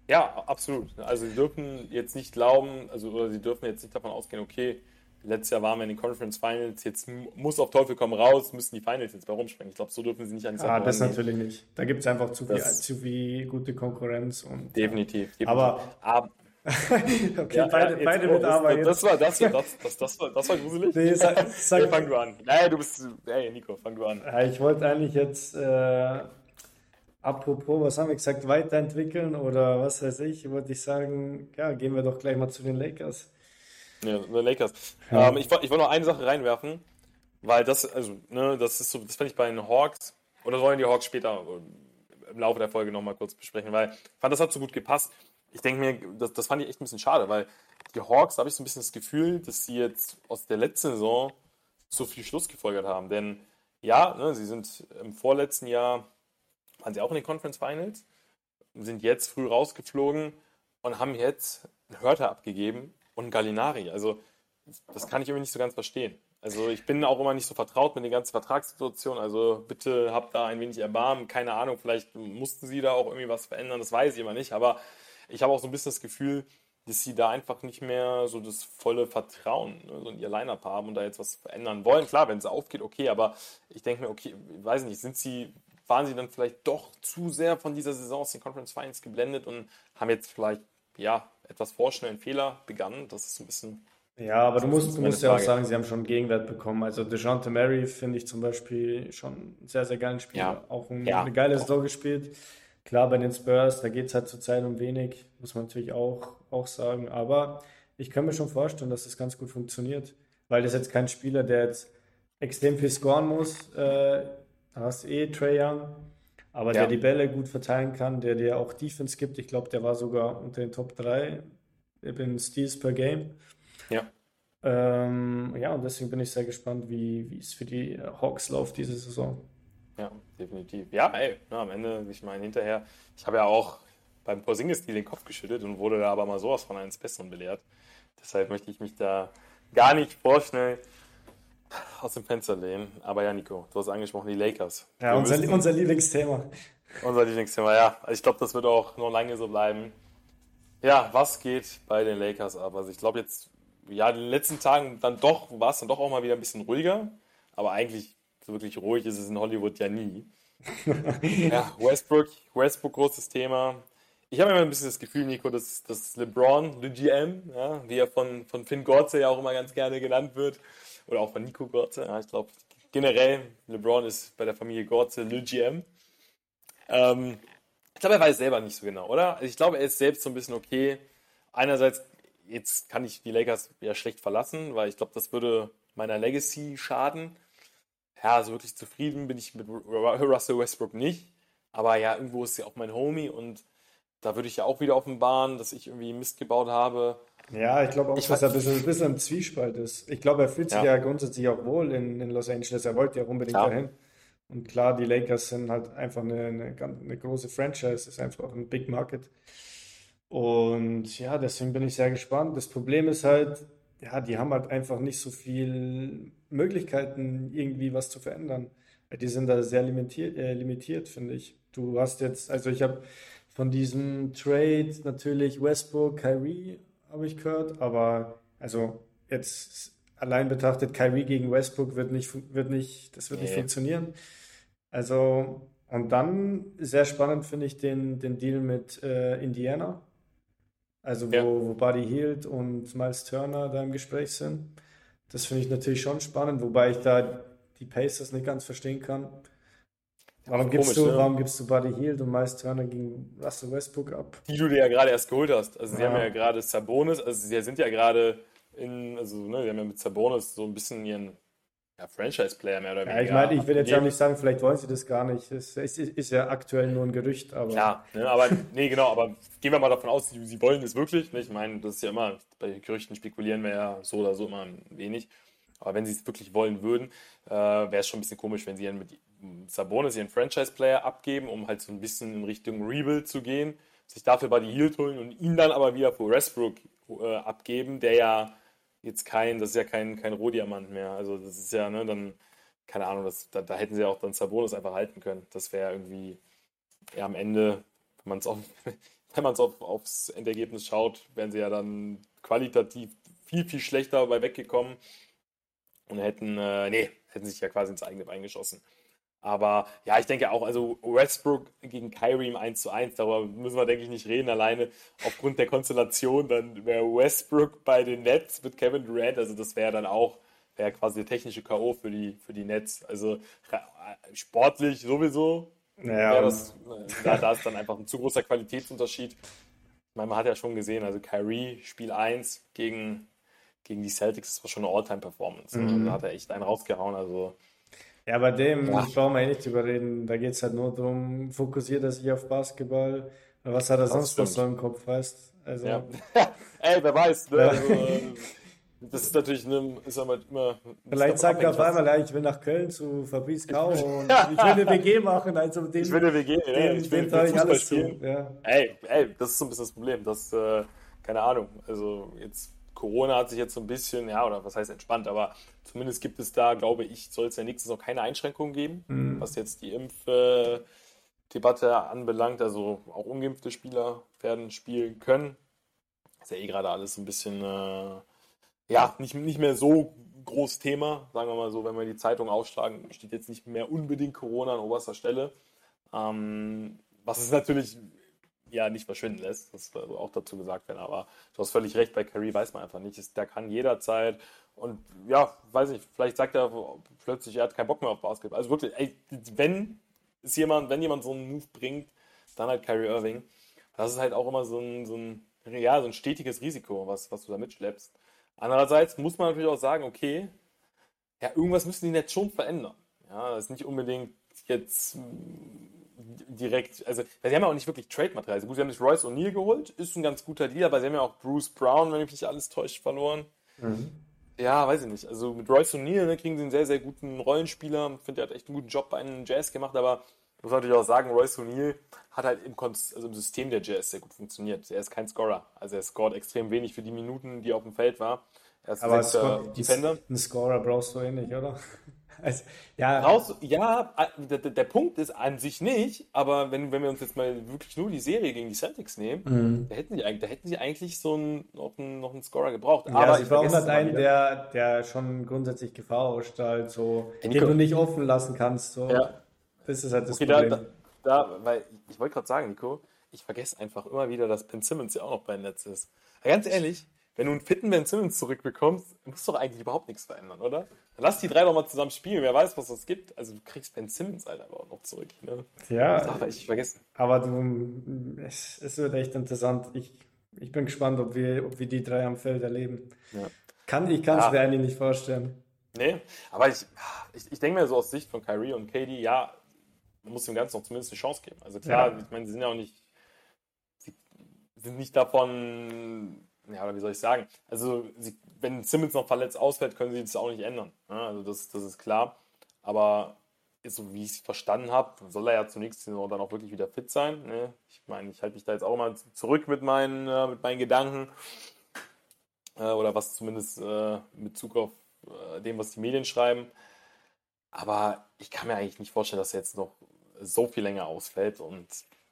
Ja, absolut. Also sie dürfen jetzt nicht glauben, also oder sie dürfen jetzt nicht davon ausgehen, okay, letztes Jahr waren wir in den Conference Finals, jetzt muss auf Teufel komm raus, müssen die Finals jetzt bei rumspringen. Ich glaube, so dürfen sie nicht an die Ah, das natürlich nicht. Da gibt es einfach zu viel, zu viel gute Konkurrenz. Und, definitiv, definitiv. Aber, aber okay, ja, beide, ja, beide mit Aber das, das, war, das, das, das, das, war, das war gruselig. Nee, sag, sag, fang du an. Nein, du bist. Hey, Nico, fang du an. Ich wollte eigentlich jetzt, äh, apropos, was haben wir gesagt, weiterentwickeln oder was weiß ich, wollte ich sagen, ja, gehen wir doch gleich mal zu den Lakers. Ja, die Lakers. Ja. Ähm, ich, ich wollte noch eine Sache reinwerfen, weil das, also, ne, das ist so, das fand ich bei den Hawks, oder sollen die Hawks später im Laufe der Folge nochmal kurz besprechen, weil ich fand, das hat so gut gepasst ich denke mir, das, das fand ich echt ein bisschen schade, weil die Hawks, da habe ich so ein bisschen das Gefühl, dass sie jetzt aus der letzten Saison so viel Schluss gefolgert haben. Denn ja, ne, sie sind im vorletzten Jahr, waren sie auch in den Conference Finals, sind jetzt früh rausgeflogen und haben jetzt einen Hörter abgegeben und einen Gallinari. Also das kann ich irgendwie nicht so ganz verstehen. Also ich bin auch immer nicht so vertraut mit den ganzen Vertragssituationen. Also bitte habt da ein wenig Erbarmen. Keine Ahnung, vielleicht mussten sie da auch irgendwie was verändern, das weiß ich immer nicht. Aber ich habe auch so ein bisschen das Gefühl, dass sie da einfach nicht mehr so das volle Vertrauen ne, so in ihr Line-Up haben und da jetzt was verändern wollen. Klar, wenn es aufgeht, okay, aber ich denke mir, okay, ich weiß nicht, sind sie, waren sie dann vielleicht doch zu sehr von dieser Saison aus den Conference Finals geblendet und haben jetzt vielleicht, ja, etwas vorschnell einen Fehler begangen? Das ist ein bisschen. Ja, aber du musst, du musst ja auch sagen, sie haben schon Gegenwert bekommen. Also DeJounte Murray finde ich zum Beispiel schon einen sehr, sehr geilen Spieler. Ja. Auch ein, ja. eine geile Saison gespielt. Klar, bei den Spurs, da geht es halt zurzeit um wenig, muss man natürlich auch, auch sagen. Aber ich kann mir schon vorstellen, dass das ganz gut funktioniert, weil das jetzt kein Spieler, der jetzt extrem viel scoren muss. Äh, da hast du eh Trey Young, aber ja. der die Bälle gut verteilen kann, der dir auch Defense gibt. Ich glaube, der war sogar unter den Top 3 in Steals per Game. Ja. Ähm, ja, und deswegen bin ich sehr gespannt, wie es für die Hawks läuft diese Saison. Ja, definitiv. Ja, ey, na, am Ende, ich meine, hinterher, ich habe ja auch beim Porzingis-Deal den Kopf geschüttet und wurde da aber mal sowas von eines Besseren belehrt. Deshalb möchte ich mich da gar nicht vorschnell aus dem Fenster lehnen. Aber ja, Nico, du hast angesprochen, die Lakers. Ja, unser, müssen, unser Lieblingsthema. Unser Lieblingsthema, ja. Also ich glaube, das wird auch noch lange so bleiben. Ja, was geht bei den Lakers ab? Also ich glaube jetzt, ja, in den letzten Tagen dann doch, war es dann doch auch mal wieder ein bisschen ruhiger. Aber eigentlich so wirklich ruhig ist es in Hollywood ja nie. ja, Westbrook, Westbrook großes Thema. ich habe immer ein bisschen das Gefühl, Nico, dass, dass LeBron, Le GM, ja, wie er von, von Finn Gorze ja auch immer ganz gerne genannt wird, oder auch von Nico Gorze, ja, ich glaube generell, LeBron ist bei der Familie Gorze Le GM. Ähm, ich glaube, er weiß selber nicht so genau, oder? Also ich glaube, er ist selbst so ein bisschen okay. Einerseits, jetzt kann ich die Lakers ja schlecht verlassen, weil ich glaube, das würde meiner Legacy schaden. Ja, also wirklich zufrieden bin ich mit Russell Westbrook nicht. Aber ja, irgendwo ist ja auch mein Homie und da würde ich ja auch wieder offenbaren, dass ich irgendwie Mist gebaut habe. Ja, ich glaube auch, ich dass er ein bisschen, ein bisschen im Zwiespalt ist. Ich glaube, er fühlt sich ja, ja grundsätzlich auch wohl in, in, Los Angeles. Er wollte ja unbedingt ja. dahin. Und klar, die Lakers sind halt einfach eine, eine, eine große Franchise, ist einfach ein Big Market. Und ja, deswegen bin ich sehr gespannt. Das Problem ist halt, ja, die haben halt einfach nicht so viel Möglichkeiten, irgendwie was zu verändern. Die sind da sehr limitiert, äh, limitiert finde ich. Du hast jetzt, also ich habe von diesem Trade natürlich Westbrook, Kyrie habe ich gehört, aber also jetzt allein betrachtet, Kyrie gegen Westbrook wird nicht, wird nicht, das wird nee. nicht funktionieren. Also, und dann sehr spannend finde ich den, den Deal mit äh, Indiana. Also, wo, ja. wo Buddy Hield und Miles Turner da im Gespräch sind. Das finde ich natürlich schon spannend, wobei ich da die Pacers nicht ganz verstehen kann. Warum, gibst du, ne? warum gibst du Buddy Hield und Miles Turner gegen Russell Westbrook ab? Die du dir ja gerade erst geholt hast. Also, sie ja. haben ja gerade Sabonis, also, sie sind ja gerade in, also, ne, sie haben ja mit Sabonis so ein bisschen ihren ja, Franchise-Player mehr oder weniger. Ja, ich meine, ich will jetzt ja nicht sagen, vielleicht wollen sie das gar nicht. Es ist, ist, ja aktuell nur ein Gerücht, aber. Ja, ne, aber, nee, genau, aber gehen wir mal davon aus, sie, sie wollen es wirklich. Ne? Ich meine, das ist ja immer, bei Gerüchten spekulieren wir ja so oder so immer wenig. Aber wenn sie es wirklich wollen würden, äh, wäre es schon ein bisschen komisch, wenn sie dann mit Sabonis ihren Franchise-Player abgeben, um halt so ein bisschen in Richtung Rebuild zu gehen, sich dafür bei die Hield holen und ihn dann aber wieder für Westbrook äh, abgeben, der ja jetzt kein, das ist ja kein, kein Rohdiamant mehr. Also das ist ja, ne, dann, keine Ahnung, das, da, da hätten sie auch dann Sabonis einfach halten können. Das wäre irgendwie ja, am Ende, wenn man es auf, wenn man es auf, aufs Endergebnis schaut, wären sie ja dann qualitativ viel, viel schlechter dabei weggekommen und hätten, äh, nee, hätten sich ja quasi ins eigene Bein geschossen. Aber ja, ich denke auch, also Westbrook gegen Kyrie im 1 zu 1, darüber müssen wir, denke ich, nicht reden. Alleine aufgrund der Konstellation, dann wäre Westbrook bei den Nets mit Kevin Durant, also das wäre dann auch, wäre quasi der technische K.O. für die, für die Nets. Also sportlich sowieso. Naja, das, äh, da, da ist dann einfach ein zu großer Qualitätsunterschied. Ich meine, man hat ja schon gesehen, also Kyrie, Spiel 1 gegen, gegen die Celtics, das war schon eine All-Time-Performance. Mhm. Da hat er echt einen rausgehauen. Also ja, bei dem ja. brauchen wir eh nicht drüber reden. Da geht es halt nur darum, fokussiert er sich auf Basketball? Was hat er das sonst noch so im Kopf, weißt also, ja. Ey, wer weiß, ne? Also, das ist natürlich ne, ist aber immer. Vielleicht sagt er auf einmal, ja, ich will nach Köln zu Fabrice Kau und ich will eine WG machen. Also den, ich will eine WG, den, ja, ich will, will ich alles spielen. Ja. Ey, ey, das ist so ein bisschen das Problem. Das, äh, keine Ahnung. Also jetzt Corona hat sich jetzt so ein bisschen, ja, oder was heißt entspannt, aber zumindest gibt es da, glaube ich, soll es ja nächstes noch keine Einschränkungen geben, mhm. was jetzt die Impfdebatte anbelangt. Also auch ungeimpfte Spieler werden spielen können. Ist ja eh gerade alles ein bisschen, äh, ja, nicht, nicht mehr so groß Thema, sagen wir mal so, wenn wir die Zeitung ausschlagen, steht jetzt nicht mehr unbedingt Corona an oberster Stelle. Ähm, was es natürlich ja nicht verschwinden lässt. Das soll auch dazu gesagt werden. Aber du hast völlig recht, bei Curry weiß man einfach nicht. Der kann jederzeit und ja, weiß nicht, vielleicht sagt er plötzlich, er hat keinen Bock mehr auf Basketball. Also wirklich, ey, wenn ist jemand, wenn jemand so einen Move bringt, dann halt Kyrie Irving. Das ist halt auch immer so ein, so ein, ja, so ein stetiges Risiko, was, was du da mitschleppst. Andererseits muss man natürlich auch sagen, okay, ja, irgendwas müssen die jetzt schon verändern. Ja, das ist nicht unbedingt jetzt direkt, also sie haben ja auch nicht wirklich Trade-Material. Also gut, sie haben sich Royce O'Neill geholt, ist ein ganz guter Deal, aber sie haben ja auch Bruce Brown, wenn mich nicht alles täuscht, verloren. Mhm. Ja, weiß ich nicht. Also mit Royce O'Neill ne, kriegen sie einen sehr, sehr guten Rollenspieler. Ich finde, er hat echt einen guten Job bei einem Jazz gemacht, aber ich muss natürlich auch sagen, Royce O'Neill hat halt im, also im System der Jazz sehr gut funktioniert. Er ist kein Scorer. Also er scored extrem wenig für die Minuten, die er auf dem Feld war. Er ist aber ein Defender. Einen Scorer brauchst du eh nicht, oder? Also, ja. Raus, ja, der, der, Punkt ist an sich nicht, aber wenn, wenn wir uns jetzt mal wirklich nur die Serie gegen die Celtics nehmen, mhm. da, hätten sie, da hätten sie eigentlich so einen, noch, einen, noch einen Scorer gebraucht. Ja, aber ich brauche halt einen, der, der schon grundsätzlich Gefahr ausstrahlt, so, den du nicht offen lassen kannst. So. Ja. Das ist halt das okay, Problem. Da, da, weil ich wollte gerade sagen, Nico, ich vergesse einfach immer wieder, dass Ben Simmons ja auch noch bei Netz ist. Aber ganz ehrlich, wenn du einen fitten Ben Simmons zurückbekommst, musst du doch eigentlich überhaupt nichts verändern, oder? Dann lass die drei doch mal zusammen spielen. Wer weiß, was das gibt. Also du kriegst Ben Simmons halt aber auch noch zurück. Ne? Ja. Das darf ich vergessen. Aber du, es, es wird echt interessant. Ich, ich bin gespannt, ob wir, ob wir die drei am Feld erleben. Ja. Kann, ich kann es ja. mir eigentlich nicht vorstellen. Nee, aber ich, ich, ich denke mir so aus Sicht von Kyrie und KD, ja, man muss dem Ganzen noch zumindest eine Chance geben. Also klar, ja. ich meine, sie sind ja auch nicht, sie sind nicht davon ja, oder wie soll ich sagen? Also, sie, wenn Simmons noch verletzt ausfällt, können sie das auch nicht ändern. Ja, also, das, das ist klar. Aber so wie ich es verstanden habe, soll er ja zunächst dann auch wirklich wieder fit sein. Ne? Ich meine, ich halte mich da jetzt auch mal zurück mit meinen, äh, mit meinen Gedanken. Äh, oder was zumindest äh, mit Bezug auf äh, dem, was die Medien schreiben. Aber ich kann mir eigentlich nicht vorstellen, dass er jetzt noch so viel länger ausfällt. Und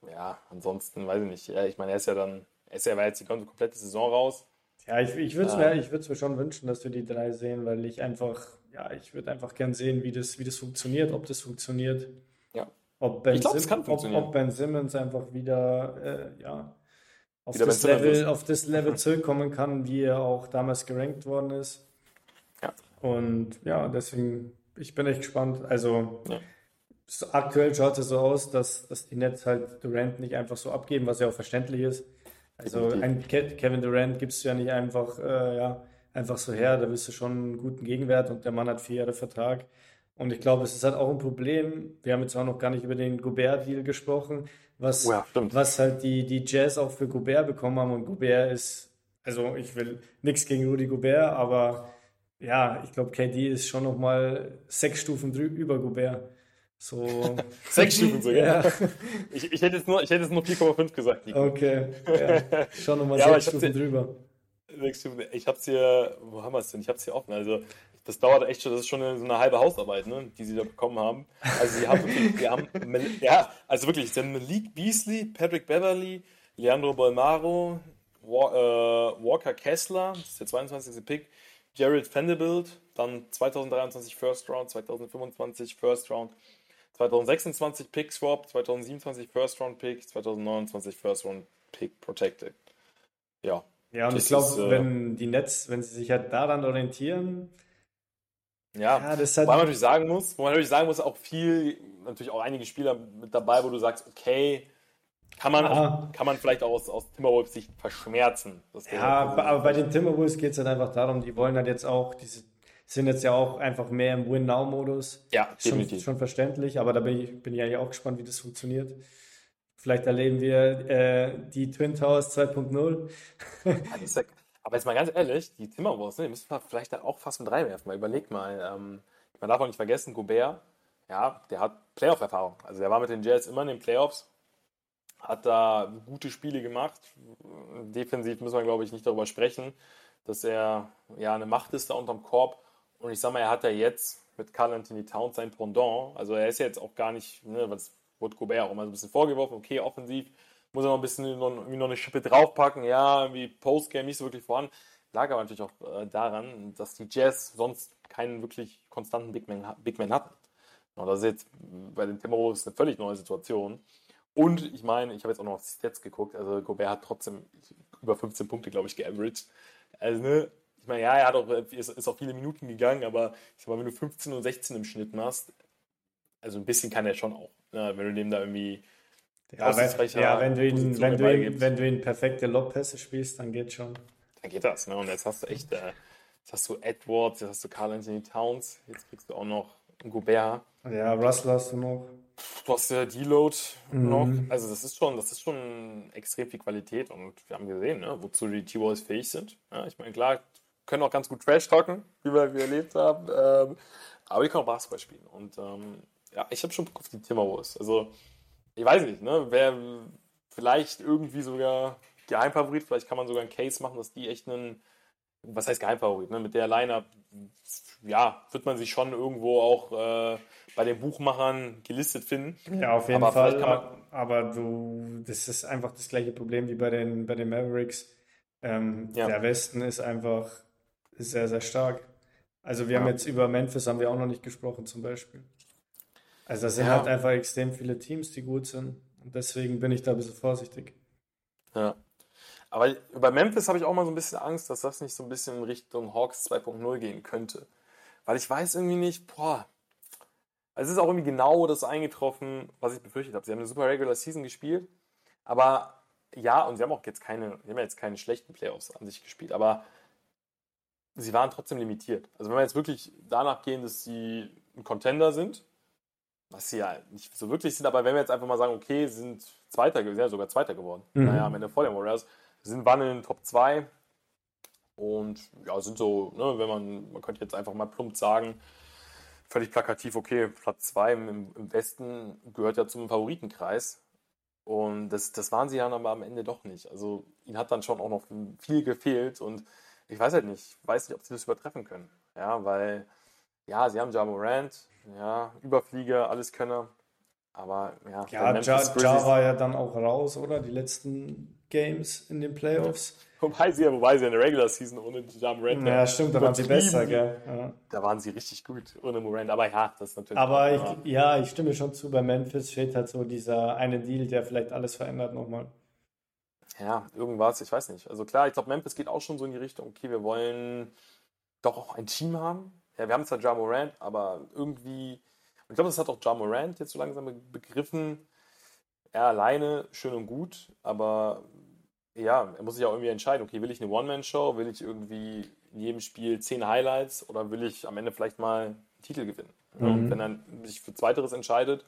ja, ansonsten weiß ich nicht. Ich meine, er ist ja dann ist ja jetzt die komplette Saison raus. Ja, ich, ich würde es mir, ich mir schon wünschen, dass wir die drei sehen, weil ich einfach, ja, ich würde einfach gern sehen, wie das, wie das funktioniert, ob das funktioniert. Ja. Ob Ben, ich glaub, Sim ob, ob ben Simmons einfach wieder, äh, ja, auf wieder das, Level, auf das Level zurückkommen kann, wie er auch damals gerankt worden ist. Ja. Und ja, deswegen, ich bin echt gespannt. Also, ja. aktuell schaut es so aus, dass, dass die Nets halt Durant nicht einfach so abgeben, was ja auch verständlich ist. Also ein Kevin Durant gibst du ja nicht einfach, äh, ja, einfach so her, da willst du schon einen guten Gegenwert und der Mann hat vier Jahre Vertrag. Und ich glaube, es ist halt auch ein Problem. Wir haben jetzt auch noch gar nicht über den Gobert-Deal gesprochen, was, ja, was halt die, die Jazz auch für Gobert bekommen haben. Und Gobert ist, also ich will nichts gegen Rudy Gobert, aber ja, ich glaube, KD ist schon noch mal sechs Stufen drüber über Gobert. So. Sechs Stufen sogar. Ja. Ich, ich hätte jetzt nur, nur 4,5 gesagt. Nico. Okay. Ja. Schon nochmal ja, sechs Stufen hier, drüber. Sechs Stufen. Ich hab's hier, wo haben wir es denn? Ich hab's hier offen. Also, das dauert echt schon, das ist schon eine, so eine halbe Hausarbeit, ne, die sie da bekommen haben. Also, sie haben wirklich, die haben, ja, also wirklich, sie haben Malik Beasley, Patrick Beverly, Leandro Bolmaro, Walker Kessler, das ist der 22. Pick, Jared Vanderbilt, dann 2023 First Round, 2025 First Round, 2026 Pick Swap, 2027 First Round Pick, 2029 First Round Pick Protected. Ja. Ja, und ich glaube, äh, wenn die Nets, wenn sie sich halt daran orientieren. Ja, ja das halt wobei man natürlich sagen muss, wo man natürlich sagen muss, auch viel, natürlich auch einige Spieler mit dabei, wo du sagst, okay, kann man, auch, kann man vielleicht auch aus, aus Timberwolves Sicht verschmerzen. ja, aber bei den Timberwolves geht es halt einfach darum, die wollen halt jetzt auch diese sind jetzt ja auch einfach mehr im Win-Now-Modus. Ja, definitiv. Schon, schon verständlich, aber da bin ich, bin ich eigentlich auch gespannt, wie das funktioniert. Vielleicht erleben wir äh, die Twin Towers 2.0. aber jetzt mal ganz ehrlich, die Timberwolves, ne, die müssen wir vielleicht da auch fast mit reinwerfen. Mal überleg mal, ähm, man darf auch nicht vergessen, Gobert, ja, der hat Playoff-Erfahrung. Also der war mit den Jets immer in den Playoffs, hat da gute Spiele gemacht. Defensiv müssen wir, glaube ich, nicht darüber sprechen, dass er ja eine Macht ist da unterm Korb. Und ich sag mal, er hat ja jetzt mit Carl Anthony Towns sein Pendant. Also er ist ja jetzt auch gar nicht, ne, was wurde Gobert auch immer so ein bisschen vorgeworfen, okay, offensiv muss er noch ein bisschen irgendwie noch eine Schippe draufpacken, ja, irgendwie Postgame nicht so wirklich voran. Lag aber natürlich auch äh, daran, dass die Jazz sonst keinen wirklich konstanten Big Man, Big Man hatten. Und das ist jetzt bei den Timberwolves eine völlig neue Situation. Und ich meine, ich habe jetzt auch noch auf die Stats geguckt, also Gobert hat trotzdem über 15 Punkte, glaube ich, geaveraged. Also, ne, ich meine, ja, er hat auch, ist, ist auch viele Minuten gegangen, aber ich sag mal, wenn du 15 und 16 im Schnitt machst, also ein bisschen kann er schon auch. Ne? Wenn du dem da irgendwie ja, wenn, ja, wenn du ihn, wenn du ihn, wenn du ihn perfekte Lobpässe spielst, dann geht schon. Dann geht das, ne? Und jetzt hast du echt, äh, jetzt hast du Edwards, jetzt hast du Carl Anthony Towns, jetzt kriegst du auch noch Gobert. Ja, Russell hast du noch. Du hast ja Deload mhm. noch. Also das ist schon, das ist schon extrem viel Qualität und wir haben gesehen, ne, wozu die T-Walls fähig sind. Ja, ich meine, klar, können auch ganz gut Trash talken, wie wir, wie erlebt haben. Ähm, aber die können auch Basketball spielen. Und ähm, ja, ich habe schon Bock auf die Timberwolves. Also, ich weiß nicht, ne? Wer vielleicht irgendwie sogar Geheimfavorit, vielleicht kann man sogar einen Case machen, dass die echt einen, was heißt Geheimfavorit, ne? Mit der Line-Up, ja, wird man sich schon irgendwo auch äh, bei den Buchmachern gelistet finden. Ja, auf jeden aber Fall. aber du, das ist einfach das gleiche Problem wie bei den, bei den Mavericks. Ähm, ja. Der Westen ist einfach sehr, sehr stark. Also wir ja. haben jetzt über Memphis haben wir auch noch nicht gesprochen zum Beispiel. Also da sind ja. halt einfach extrem viele Teams, die gut sind. Und deswegen bin ich da ein bisschen vorsichtig. Ja. Aber bei Memphis habe ich auch mal so ein bisschen Angst, dass das nicht so ein bisschen in Richtung Hawks 2.0 gehen könnte. Weil ich weiß irgendwie nicht, boah, es ist auch irgendwie genau das eingetroffen, was ich befürchtet habe. Sie haben eine super Regular Season gespielt, aber ja, und sie haben auch jetzt keine, sie haben jetzt keine schlechten Playoffs an sich gespielt, aber sie waren trotzdem limitiert. Also wenn wir jetzt wirklich danach gehen, dass sie ein Contender sind, was sie ja nicht so wirklich sind, aber wenn wir jetzt einfach mal sagen, okay, sie sind Zweiter, sie sind sogar Zweiter geworden, mhm. naja, am Ende vor den Warriors, sind waren in den Top 2 und ja, sind so, ne, wenn man, man könnte jetzt einfach mal plump sagen, völlig plakativ, okay, Platz 2 im, im, Westen gehört ja zum Favoritenkreis. Und das, das waren sie dann aber am Ende doch nicht. Also ihnen hat dann schon auch noch viel gefehlt und ich weiß halt nicht, weiß nicht, ob sie das übertreffen können. Ja, weil, ja, sie haben Ja Morant, ja, Überflieger, alles Könner. Aber ja, ja ja, ja war ja dann auch raus, oder? Die letzten Games in den Playoffs. Wobei sie, wobei sie in der Regular Season ohne Jam Morant Ja, stimmt, da waren sie besser, gell? Ja. Da waren sie richtig gut ohne Morant. Aber ja, das ist natürlich. Aber ich, ja, ich stimme schon zu. Bei Memphis fehlt halt so dieser eine Deal, der vielleicht alles verändert nochmal. Ja, irgendwas, ich weiß nicht. Also klar, ich glaube, Memphis geht auch schon so in die Richtung, okay, wir wollen doch auch ein Team haben. Ja, wir haben zwar Ja Morant, aber irgendwie, ich glaube, das hat auch Ja Morant jetzt so langsam begriffen. Er alleine schön und gut, aber ja, er muss sich auch irgendwie entscheiden, okay, will ich eine One-Man-Show, will ich irgendwie in jedem Spiel zehn Highlights oder will ich am Ende vielleicht mal einen Titel gewinnen? Mhm. Und wenn er sich für Zweiteres entscheidet,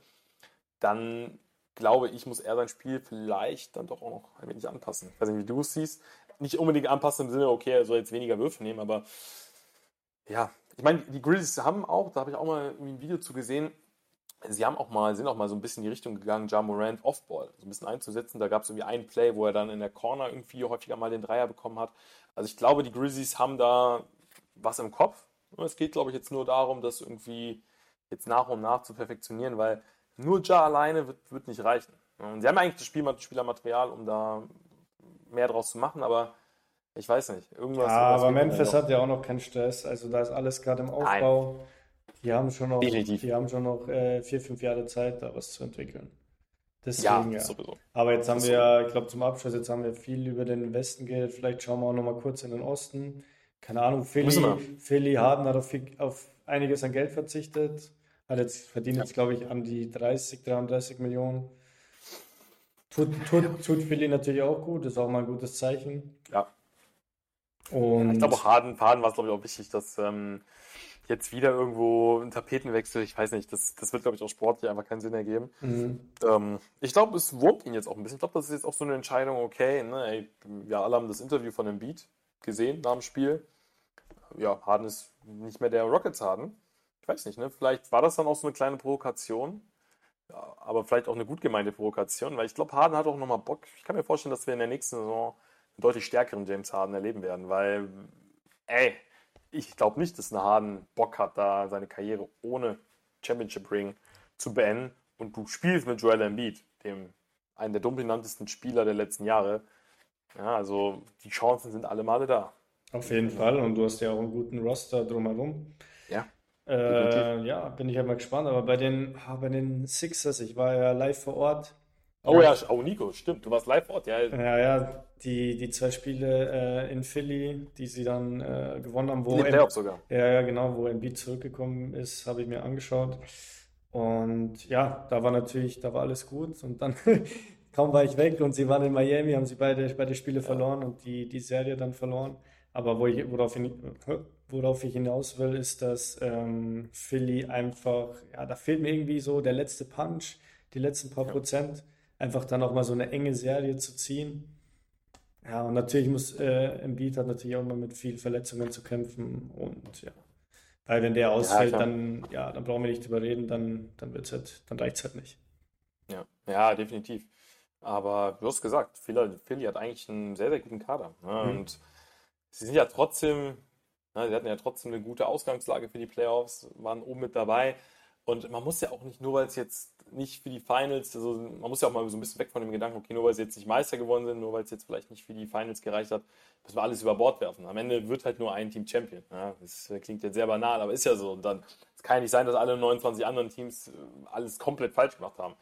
dann glaube ich, muss er sein Spiel vielleicht dann doch auch noch ein wenig anpassen. Ich weiß nicht, wie du es siehst. Nicht unbedingt anpassen im Sinne, okay, er soll jetzt weniger Würfe nehmen, aber ja, ich meine, die Grizzlies haben auch, da habe ich auch mal ein Video zu gesehen, sie haben auch mal, sind auch mal so ein bisschen in die Richtung gegangen, Ja Morant Offball so ein bisschen einzusetzen. Da gab es irgendwie einen Play, wo er dann in der Corner irgendwie häufiger mal den Dreier bekommen hat. Also ich glaube, die Grizzlies haben da was im Kopf. Es geht, glaube ich, jetzt nur darum, das irgendwie jetzt nach und nach zu perfektionieren, weil nur Ja alleine wird, wird nicht reichen. Und sie haben eigentlich das Spiel, Spielermaterial, um da mehr draus zu machen, aber ich weiß nicht. Irgendwas. Ja, aber Memphis hat ja auch noch keinen Stress. Also da ist alles gerade im Aufbau. Nein. Die haben schon noch, Die haben schon noch äh, vier, fünf Jahre Zeit, da was zu entwickeln. Deswegen, ja, ja. Sowieso. Aber jetzt haben das wir ja, ich glaube zum Abschluss, jetzt haben wir viel über den Westen geredet. Vielleicht schauen wir auch noch mal kurz in den Osten. Keine Ahnung, Philly, Philly Harden hat auf, auf, einiges an Geld verzichtet. Hat jetzt, verdient jetzt, glaube ich, an die 30, 33 Millionen. Tut, tut, tut Philly natürlich auch gut, ist auch mal ein gutes Zeichen. Ja. Und ich glaube, Harden, Harden war es, glaube ich, auch wichtig, dass ähm, jetzt wieder irgendwo ein Tapetenwechsel, ich weiß nicht, das, das wird, glaube ich, auch sportlich einfach keinen Sinn ergeben. Mhm. Ähm, ich glaube, es wurmt ihn jetzt auch ein bisschen. Ich glaube, das ist jetzt auch so eine Entscheidung, okay, ne, ey, wir alle haben das Interview von dem Beat gesehen nach dem Spiel. Ja, Harden ist nicht mehr der Rockets Harden. Ich weiß nicht, ne? Vielleicht war das dann auch so eine kleine Provokation. Aber vielleicht auch eine gut gemeinte Provokation, weil ich glaube, Harden hat auch nochmal Bock. Ich kann mir vorstellen, dass wir in der nächsten Saison einen deutlich stärkeren James Harden erleben werden, weil, ey, ich glaube nicht, dass eine Harden Bock hat, da seine Karriere ohne Championship Ring zu beenden. Und du spielst mit Joel Embiid, dem einen der dominantesten Spieler der letzten Jahre. Ja, also die Chancen sind alle Male da. Auf jeden Fall. Und du hast ja auch einen guten Roster drumherum. Ja. Äh, ja, bin ich ja mal gespannt. Aber bei den, bei den Sixers, ich war ja live vor Ort. Oh ja, oh Nico, stimmt, du warst live vor Ort, ja. Ja, ja, die, die zwei Spiele äh, in Philly, die sie dann äh, gewonnen haben, wo in den sogar. Ja, ja, genau, wo Embiid zurückgekommen ist, habe ich mir angeschaut. Und ja, da war natürlich, da war alles gut. Und dann kaum war ich weg und sie waren in Miami, haben sie beide, beide Spiele ja. verloren und die, die Serie dann verloren. Aber wo ich, worauf, ich, worauf ich hinaus will, ist, dass ähm, Philly einfach, ja, da fehlt mir irgendwie so der letzte Punch, die letzten paar ja. Prozent, einfach dann auch mal so eine enge Serie zu ziehen. Ja, und natürlich muss äh, Embiid hat natürlich auch immer mit vielen Verletzungen zu kämpfen und ja. Weil wenn der ausfällt, ja, dann, ja, dann brauchen wir nicht drüber reden, dann, dann wird's halt, dann reicht's halt nicht. Ja, ja, definitiv. Aber du hast gesagt, Philly, Philly hat eigentlich einen sehr, sehr guten Kader. Ne? Mhm. Und sie sind ja trotzdem, ne, sie hatten ja trotzdem eine gute Ausgangslage für die Playoffs, waren oben mit dabei. Und man muss ja auch nicht, nur weil es jetzt nicht für die Finals, also man muss ja auch mal so ein bisschen weg von dem Gedanken, okay, nur weil sie jetzt nicht Meister geworden sind, nur weil es jetzt vielleicht nicht für die Finals gereicht hat, müssen wir alles über Bord werfen. Am Ende wird halt nur ein Team Champion. Ja, das klingt jetzt sehr banal, aber ist ja so. Und dann kann ja nicht sein, dass alle 29 anderen Teams äh, alles komplett falsch gemacht haben.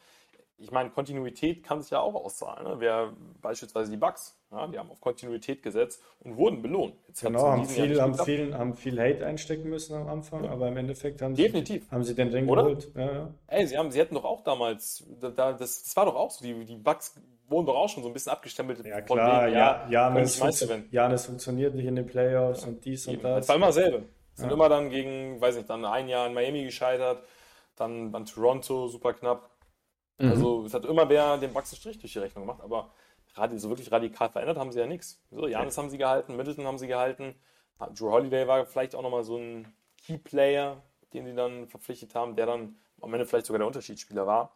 Ich meine, Kontinuität kann sich ja auch auszahlen. Ne? Wer beispielsweise die Bugs, ja, die haben auf Kontinuität gesetzt und wurden belohnt. Jetzt genau, haben viel, haben, viel, haben viel Hate einstecken müssen am Anfang, ja. aber im Endeffekt haben sie, Definitiv. Haben sie den Ring Oder? geholt. Ja, ja. Ey, sie, haben, sie hätten doch auch damals, da, das, das war doch auch so, die, die Bugs wurden doch auch schon so ein bisschen abgestempelt. Ja, klar, denen, ja, Janis, funktio Janis funktioniert nicht in den Playoffs und dies und das. Es war immer dasselbe. Sind immer dann gegen, weiß nicht, dann ein Jahr in Miami gescheitert, dann, dann Toronto, super knapp Mhm. Also es hat immer wer den Bucks Strich durch die Rechnung gemacht, aber so wirklich radikal verändert haben sie ja nichts. So, Janis haben sie gehalten, Middleton haben sie gehalten, Drew Holiday war vielleicht auch nochmal so ein Key-Player, den sie dann verpflichtet haben, der dann am Ende vielleicht sogar der Unterschiedsspieler war.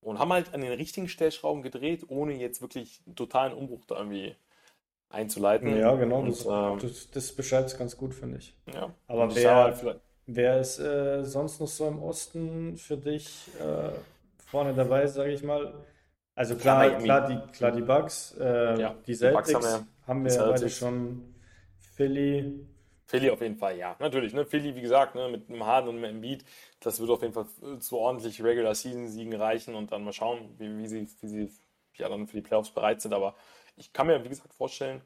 Und haben halt an den richtigen Stellschrauben gedreht, ohne jetzt wirklich einen totalen Umbruch da irgendwie einzuleiten. Ja, genau, und, das, ähm, das, das beschreibt es ganz gut, finde ich. Ja, Aber wer, halt wer ist äh, sonst noch so im Osten für dich äh, vorne dabei, sage ich mal. Also klar, ja, klar, die, klar die Bugs, äh, ja, die Celtics die haben wir, haben wir ja beide schon. Philly. Philly auf jeden Fall, ja. Natürlich, ne? Philly, wie gesagt, ne? mit einem Harden und einem Embiid, das wird auf jeden Fall zu ordentlich Regular Season Siegen reichen und dann mal schauen, wie, wie sie, wie sie ja, dann für die Playoffs bereit sind. Aber ich kann mir, wie gesagt, vorstellen,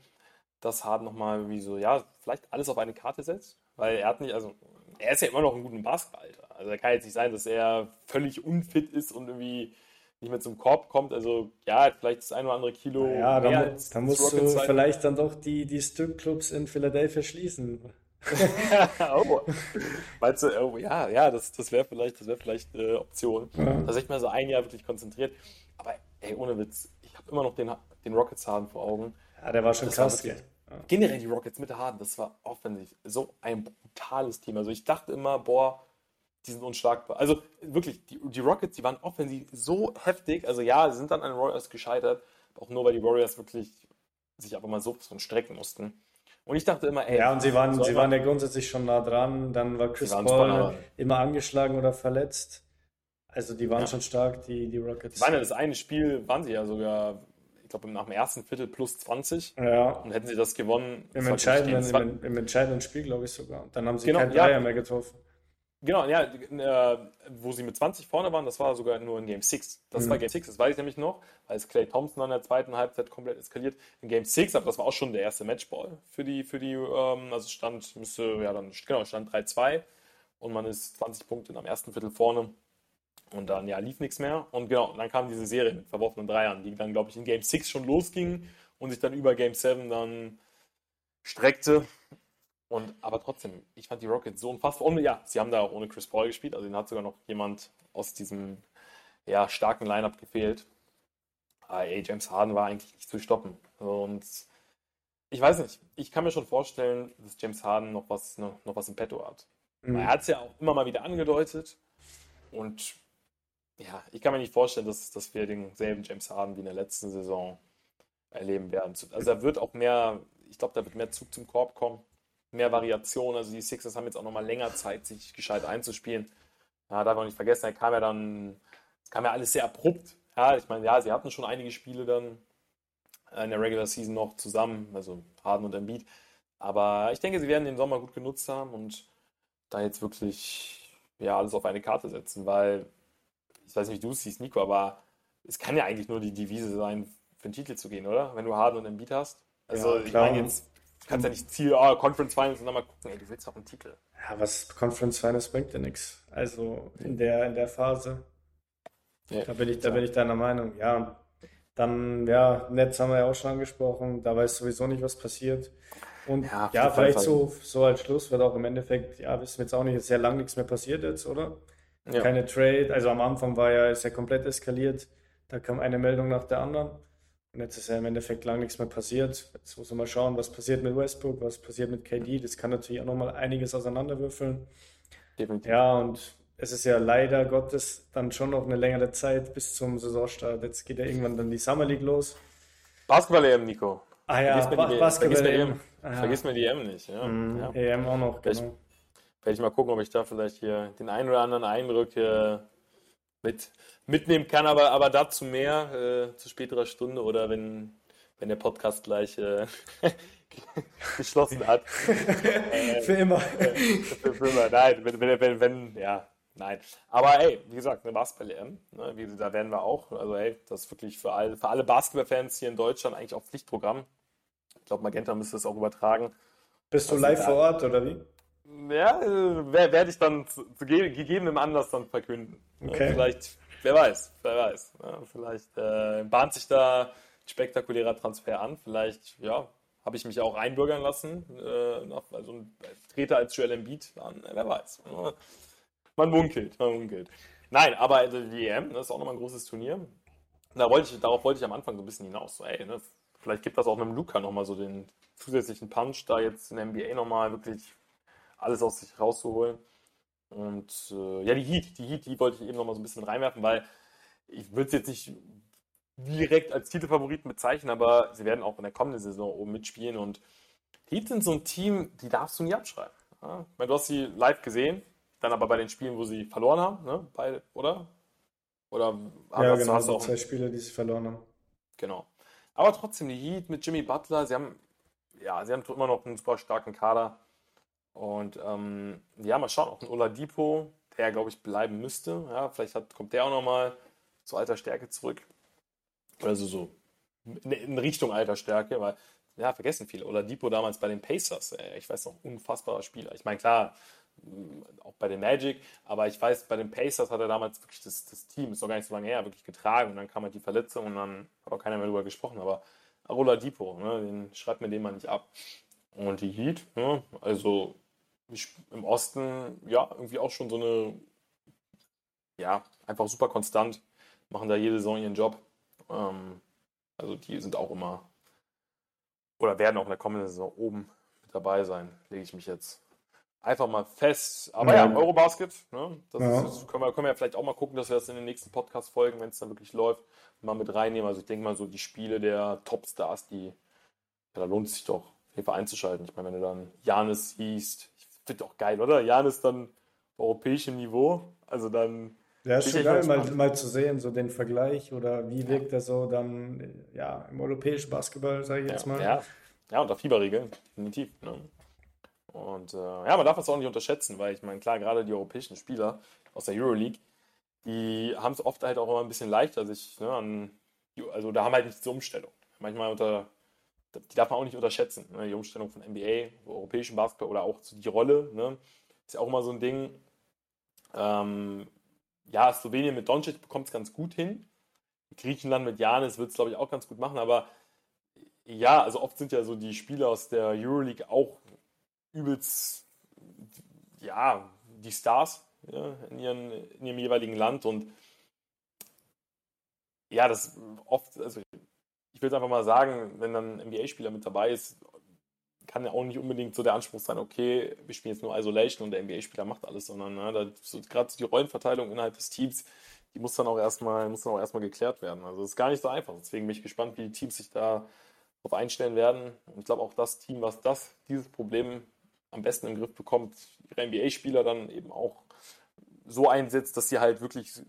dass Harden nochmal wie so, ja, vielleicht alles auf eine Karte setzt, weil er hat nicht, also er ist ja immer noch ein guter Basketball, Also er kann jetzt nicht sein, dass er völlig unfit ist und irgendwie nicht mehr zum Korb kommt. Also ja, vielleicht das ein oder andere Kilo. Ja, dann, dann musst du vielleicht dann doch die, die Stripclubs in Philadelphia schließen. oh. Meinst du, oh, ja, ja, das, das wäre vielleicht, das wäre vielleicht eine Option. Ja. Dass ich mal so ein Jahr wirklich konzentriert. Aber ey, ohne Witz, ich habe immer noch den, den Rockets-Haaren vor Augen. Ja, der war schon das krass. War Generell die Rockets mit der Harden, das war offensiv so ein brutales Team. Also ich dachte immer, boah, die sind unschlagbar. Also wirklich, die, die Rockets, die waren offensiv so heftig. Also ja, sie sind dann an den Warriors gescheitert, auch nur weil die Warriors wirklich sich aber mal so von strecken mussten. Und ich dachte immer, ey. Ja, und sie waren, sie waren ja grundsätzlich schon nah dran. Dann war Chris Paul immer angeschlagen oder verletzt. Also die waren ja. schon stark, die, die Rockets. Ich meine, das eine Spiel waren sie ja sogar glaube, nach dem ersten Viertel plus 20. Ja. Und hätten sie das gewonnen. Im, entscheidenden, im, im, entscheidenden Spiel, glaube ich sogar. Dann haben sie genau, keinen Dreier ja. mehr getroffen. Genau, ja, äh, wo sie mit 20 vorne waren, das war sogar nur in Game 6. Das mhm. war Game 6, das weiß ich nämlich noch, als Clay Thompson an der zweiten Halbzeit komplett eskaliert. In Game 6, aber das war auch schon der erste Matchball für die, für die, ähm, also stand, müsste, ja dann, genau, stand 3-2 und man ist 20 Punkte am ersten Viertel vorne. Und dann ja, lief nichts mehr. Und genau, dann kam diese Serie mit verworfenen Dreiern, die dann, glaube ich, in Game 6 schon losging und sich dann über Game 7 dann streckte. Und aber trotzdem, ich fand die Rockets so unfassbar. Und ja, sie haben da auch ohne Chris Paul gespielt. Also, den hat sogar noch jemand aus diesem ja, starken Lineup gefehlt. Aber, ey, James Harden war eigentlich nicht zu stoppen. Und ich weiß nicht, ich kann mir schon vorstellen, dass James Harden noch was, noch, noch was im Petto hat. Mhm. Er hat es ja auch immer mal wieder angedeutet. Und ja, ich kann mir nicht vorstellen, dass, dass wir denselben James Harden wie in der letzten Saison erleben werden. Also da wird auch mehr, ich glaube, da wird mehr Zug zum Korb kommen, mehr Variation. Also die Sixers haben jetzt auch nochmal länger Zeit, sich gescheit einzuspielen. Ja, darf man nicht vergessen, er kam ja dann, es kam ja alles sehr abrupt. Ja, ich meine, ja, sie hatten schon einige Spiele dann in der Regular Season noch zusammen, also Harden und Embiid. Aber ich denke, sie werden den Sommer gut genutzt haben und da jetzt wirklich ja, alles auf eine Karte setzen, weil ich weiß nicht, wie du es siehst, Nico, aber es kann ja eigentlich nur die Devise sein, für den Titel zu gehen, oder? Wenn du Harden und Embiid hast. Also, ja, ich meine jetzt, kannst ja nicht Ziel, oh, Conference Finals und dann mal gucken, ey, du willst doch einen Titel. Ja, was Conference Finals bringt ja nichts. Also, in der, in der Phase. Ja, da bin ich, da bin ich deiner Meinung. Ja, dann, ja, Netz haben wir ja auch schon angesprochen. Da weiß sowieso nicht, was passiert. Und ja, ja vielleicht so, so als Schluss wird auch im Endeffekt, ja, wissen wir jetzt auch nicht, ist sehr lang nichts mehr passiert jetzt, oder? Ja. Keine Trade. Also am Anfang war ja, ist ja komplett eskaliert. Da kam eine Meldung nach der anderen. Und jetzt ist ja im Endeffekt lang nichts mehr passiert. Jetzt muss man mal schauen, was passiert mit Westbrook, was passiert mit KD. Das kann natürlich auch nochmal einiges auseinanderwürfeln. Definitiv. Ja, und es ist ja leider Gottes dann schon noch eine längere Zeit bis zum Saisonstart. Jetzt geht ja irgendwann dann die Summer League los. Basketball-EM, Nico. Ah ja, Basketball-EM. Vergiss mir die EM nicht. Ja. Mm, ja. EM auch noch, genau werde ich mal gucken, ob ich da vielleicht hier den einen oder anderen Eindruck äh, mit, mitnehmen kann, aber, aber dazu mehr äh, zu späterer Stunde oder wenn, wenn der Podcast gleich äh, geschlossen hat. für immer. für, für, immer. Nein, wenn, wenn, wenn, wenn, ja, Nein. Aber ey, wie gesagt, eine Basketball-EM, ne, da werden wir auch. Also ey, das ist wirklich für alle, für alle Basketball-Fans hier in Deutschland eigentlich auch Pflichtprogramm. Ich glaube, Magenta müsste es auch übertragen. Bist du live vor Ort oder wie? Ja, äh, werde ich dann zu, zu gegebenem Anlass dann verkünden. Okay. vielleicht, wer weiß, wer weiß. Ja, vielleicht äh, bahnt sich da ein spektakulärer Transfer an. Vielleicht, ja, habe ich mich auch einbürgern lassen. Äh, also trete als Joel Embiid an, wer weiß. Man munkelt, man munkelt. Nein, aber die EM, das ist auch nochmal ein großes Turnier. Da wollte ich, darauf wollte ich am Anfang so ein bisschen hinaus. So, ey, ne, vielleicht gibt das auch einem Luca nochmal so den zusätzlichen Punch, da jetzt in der NBA nochmal wirklich alles aus sich rauszuholen. Und äh, ja, die Heat, die Heat, die wollte ich eben nochmal so ein bisschen reinwerfen, weil ich würde es jetzt nicht direkt als Titelfavoriten bezeichnen, aber sie werden auch in der kommenden Saison oben mitspielen. Und Heat sind so ein Team, die darfst du nie abschreiben. Ja? Meine, du hast sie live gesehen, dann aber bei den Spielen, wo sie verloren haben, ne? bei, oder? Oder ja, genau, hast du auch zwei Spiele, die sie verloren haben. Genau. Aber trotzdem, die Heat mit Jimmy Butler, sie haben, ja, sie haben immer noch einen super starken Kader. Und ähm, ja, mal schauen, auch ein Oladipo, der, glaube ich, bleiben müsste. Ja, vielleicht hat, kommt der auch nochmal zu alter Stärke zurück. Also so in Richtung alter Stärke, weil, ja, vergessen viele. Oladipo damals bei den Pacers, ey, ich weiß noch, unfassbarer Spieler. Ich meine, klar, auch bei den Magic, aber ich weiß, bei den Pacers hat er damals wirklich das, das Team, ist noch gar nicht so lange her, wirklich getragen und dann kam halt die Verletzung und dann hat auch keiner mehr darüber gesprochen, aber Arola Depot, ne, den schreibt mir den mal nicht ab. Und die Heat, ne, also im Osten, ja, irgendwie auch schon so eine, ja, einfach super konstant, machen da jede Saison ihren Job. Ähm, also die sind auch immer, oder werden auch in der kommenden Saison oben mit dabei sein, lege ich mich jetzt einfach mal fest. Aber ja, ja Eurobasket, ne? das, ja. Ist, das können, wir, können wir ja vielleicht auch mal gucken, dass wir das in den nächsten Podcast-Folgen, wenn es dann wirklich läuft, mal mit reinnehmen. Also ich denke mal so die Spiele der Topstars, die, ja, da lohnt es sich doch Fall einzuschalten. Ich meine, wenn du dann Janis siehst, ich finde auch geil, oder? Janis dann auf europäischem Niveau, also dann... Ja, ist schon geil, mal, mal zu sehen, so den Vergleich oder wie wirkt ja. er so dann ja, im europäischen Basketball, sage ich jetzt mal. Ja, ja unter Fieberregeln, definitiv. Ne? Und äh, ja, man darf das auch nicht unterschätzen, weil ich meine, klar, gerade die europäischen Spieler aus der Euroleague, die haben es oft halt auch immer ein bisschen leichter, sich ne, an, also da haben halt nicht diese Umstellung. Manchmal unter, die darf man auch nicht unterschätzen. Ne, die Umstellung von NBA, europäischen Basketball oder auch die Rolle, ne, ist ja auch immer so ein Ding. Ähm, ja, Slowenien mit Doncic bekommt es ganz gut hin. Griechenland mit Janis wird es, glaube ich, auch ganz gut machen, aber ja, also oft sind ja so die Spieler aus der Euroleague auch übelst, ja, die Stars ja, in, ihren, in ihrem jeweiligen Land und ja, das oft, also ich will es einfach mal sagen, wenn dann ein NBA-Spieler mit dabei ist, kann ja auch nicht unbedingt so der Anspruch sein, okay, wir spielen jetzt nur Isolation und der NBA-Spieler macht alles, sondern ne, so, gerade so die Rollenverteilung innerhalb des Teams, die muss dann auch erstmal, muss dann auch erstmal geklärt werden. Also es ist gar nicht so einfach. Deswegen bin ich gespannt, wie die Teams sich da darauf einstellen werden. Und ich glaube auch das Team, was das, dieses Problem am besten im Griff bekommt, ihre NBA-Spieler dann eben auch so einsetzt, dass sie halt wirklich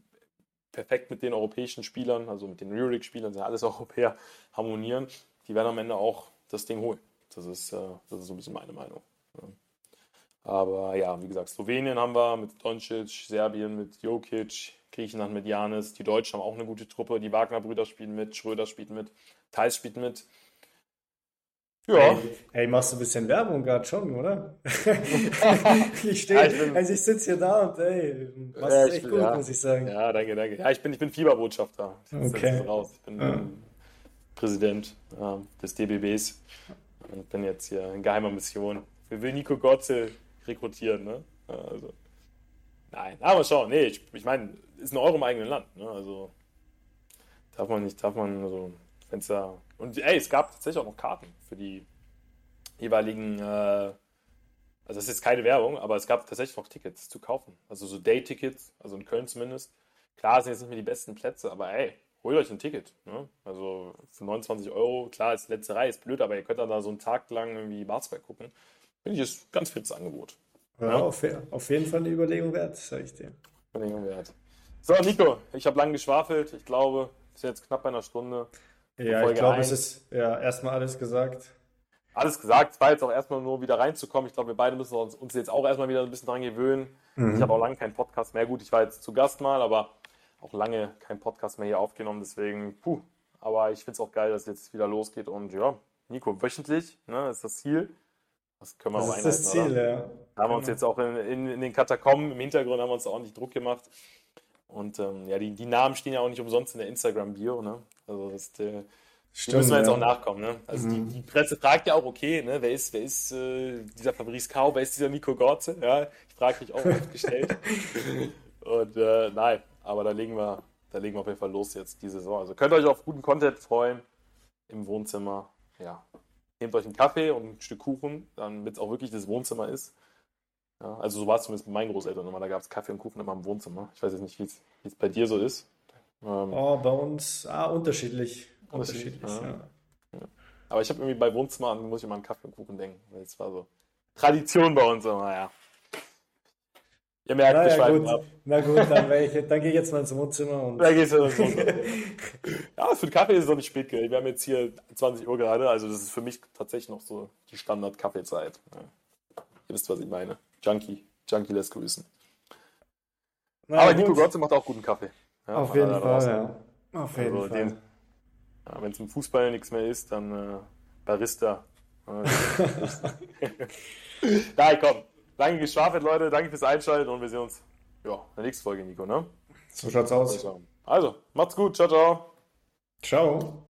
perfekt mit den europäischen Spielern, also mit den Euroleague-Spielern, sind alles Europäer, harmonieren. Die werden am Ende auch das Ding holen. Das ist, äh, das ist so ein bisschen meine Meinung. Aber ja, wie gesagt, Slowenien haben wir mit Doncic, Serbien mit Jokic, Griechenland mit Janis, die Deutschen haben auch eine gute Truppe, die Wagner-Brüder spielen mit, Schröder spielt mit, Thais spielt mit. Ja. Hey, hey, machst du ein bisschen Werbung gerade schon, oder? ich stehe, ja, also ich sitze hier da und ey, machst ja, echt bin, gut, ja. muss ich sagen. Ja, danke, danke. Ja, ich bin, ich bin Fieberbotschafter. Ich okay. raus. Ich bin ja. Präsident äh, des DBBs und bin jetzt hier in geheimer Mission. Wir will Nico Gotze rekrutieren, ne? Also, nein, aber schau, nee, ich, ich meine, ist ein Euro im eigenen Land, ne? Also darf man nicht, darf man, also, wenn es da und ey, es gab tatsächlich auch noch Karten für die jeweiligen, äh, also das ist jetzt keine Werbung, aber es gab tatsächlich noch Tickets zu kaufen. Also so Day-Tickets, also in Köln zumindest. Klar sind jetzt nicht mehr die besten Plätze, aber ey, holt euch ein Ticket. Ne? Also für 29 Euro, klar, ist letzte Reihe, ist blöd, aber ihr könnt dann da so einen Tag lang irgendwie Basketball gucken. Finde ich, ist ein ganz fits Angebot. Ja, ja? Auf, auf, jeden Fall eine Überlegung wert, sag ich dir. Überlegung wert. So, Nico, ich habe lang geschwafelt. Ich glaube, es ist jetzt knapp bei einer Stunde. Ja, ich glaube, es ist ja erstmal alles gesagt. alles gesagt. Es war jetzt auch erstmal nur wieder reinzukommen. Ich glaube, wir beide müssen uns, uns jetzt auch erstmal wieder ein bisschen dran gewöhnen. Mhm. Ich habe auch lange keinen Podcast mehr. Gut, ich war jetzt zu Gast mal, aber auch lange keinen Podcast mehr hier aufgenommen. Deswegen, puh. Aber ich finde es auch geil, dass es jetzt wieder losgeht. Und ja, Nico, wöchentlich ne, ist das Ziel. Das können wir das auch ist das Ziel, oder? ja. Da haben wir uns genau. jetzt auch in, in, in, den Katakomben im Hintergrund haben wir uns ordentlich Druck gemacht. Und ähm, ja, die, die Namen stehen ja auch nicht umsonst in der Instagram-Bio. Ne? Also das, der, Stimmt, müssen wir jetzt ja. auch nachkommen. Ne? Also mhm. die, die, Presse fragt ja auch, okay, ne, wer ist, wer ist äh, dieser Fabrice Kau, wer ist dieser Nico Gorze? Ja, ich frage mich auch oft gestellt. Und äh, nein, aber da legen wir, da legen wir auf jeden Fall los jetzt die Saison. Also könnt ihr euch auf guten Content freuen im Wohnzimmer. Ja, nehmt euch einen Kaffee und ein Stück Kuchen, damit es auch wirklich das Wohnzimmer ist. Ja, also so war es zumindest mit meinen Großeltern immer. Da gab es Kaffee und Kuchen immer im Wohnzimmer. Ich weiß jetzt nicht, wie es bei dir so ist. Ähm, oh, bei uns ah, unterschiedlich unterschiedlich. Ja. Ja. Aber ich habe irgendwie bei Wohnzimmer muss ich immer an Kaffee und Kuchen denken. Es war so Tradition bei uns immer, ja. Ihr merkt, naja, wir gut. ab. Na gut, dann, ich, dann gehe ich jetzt mal ins Wohnzimmer. Und dann gehst du ins Wohnzimmer. ja, für den Kaffee ist es noch nicht spät, gell? Wir haben jetzt hier 20 Uhr gerade, also das ist für mich tatsächlich noch so die Standard-Kaffeezeit. Ja. Ihr wisst, was ich meine. Junkie. Junkie lässt grüßen. Na, Aber Nico Gotze macht auch guten Kaffee. Ja, Auf jeden Fall, ja. Auf jeden also Fall. Ja, Wenn es im Fußball nichts mehr ist, dann äh, Barista. Nein, komm. Danke geschwafelt, Leute. Danke fürs Einschalten und wir sehen uns ja, in der nächsten Folge, Nico. Ne? So schaut's aus. Also, macht's gut. Ciao, ciao. Ciao.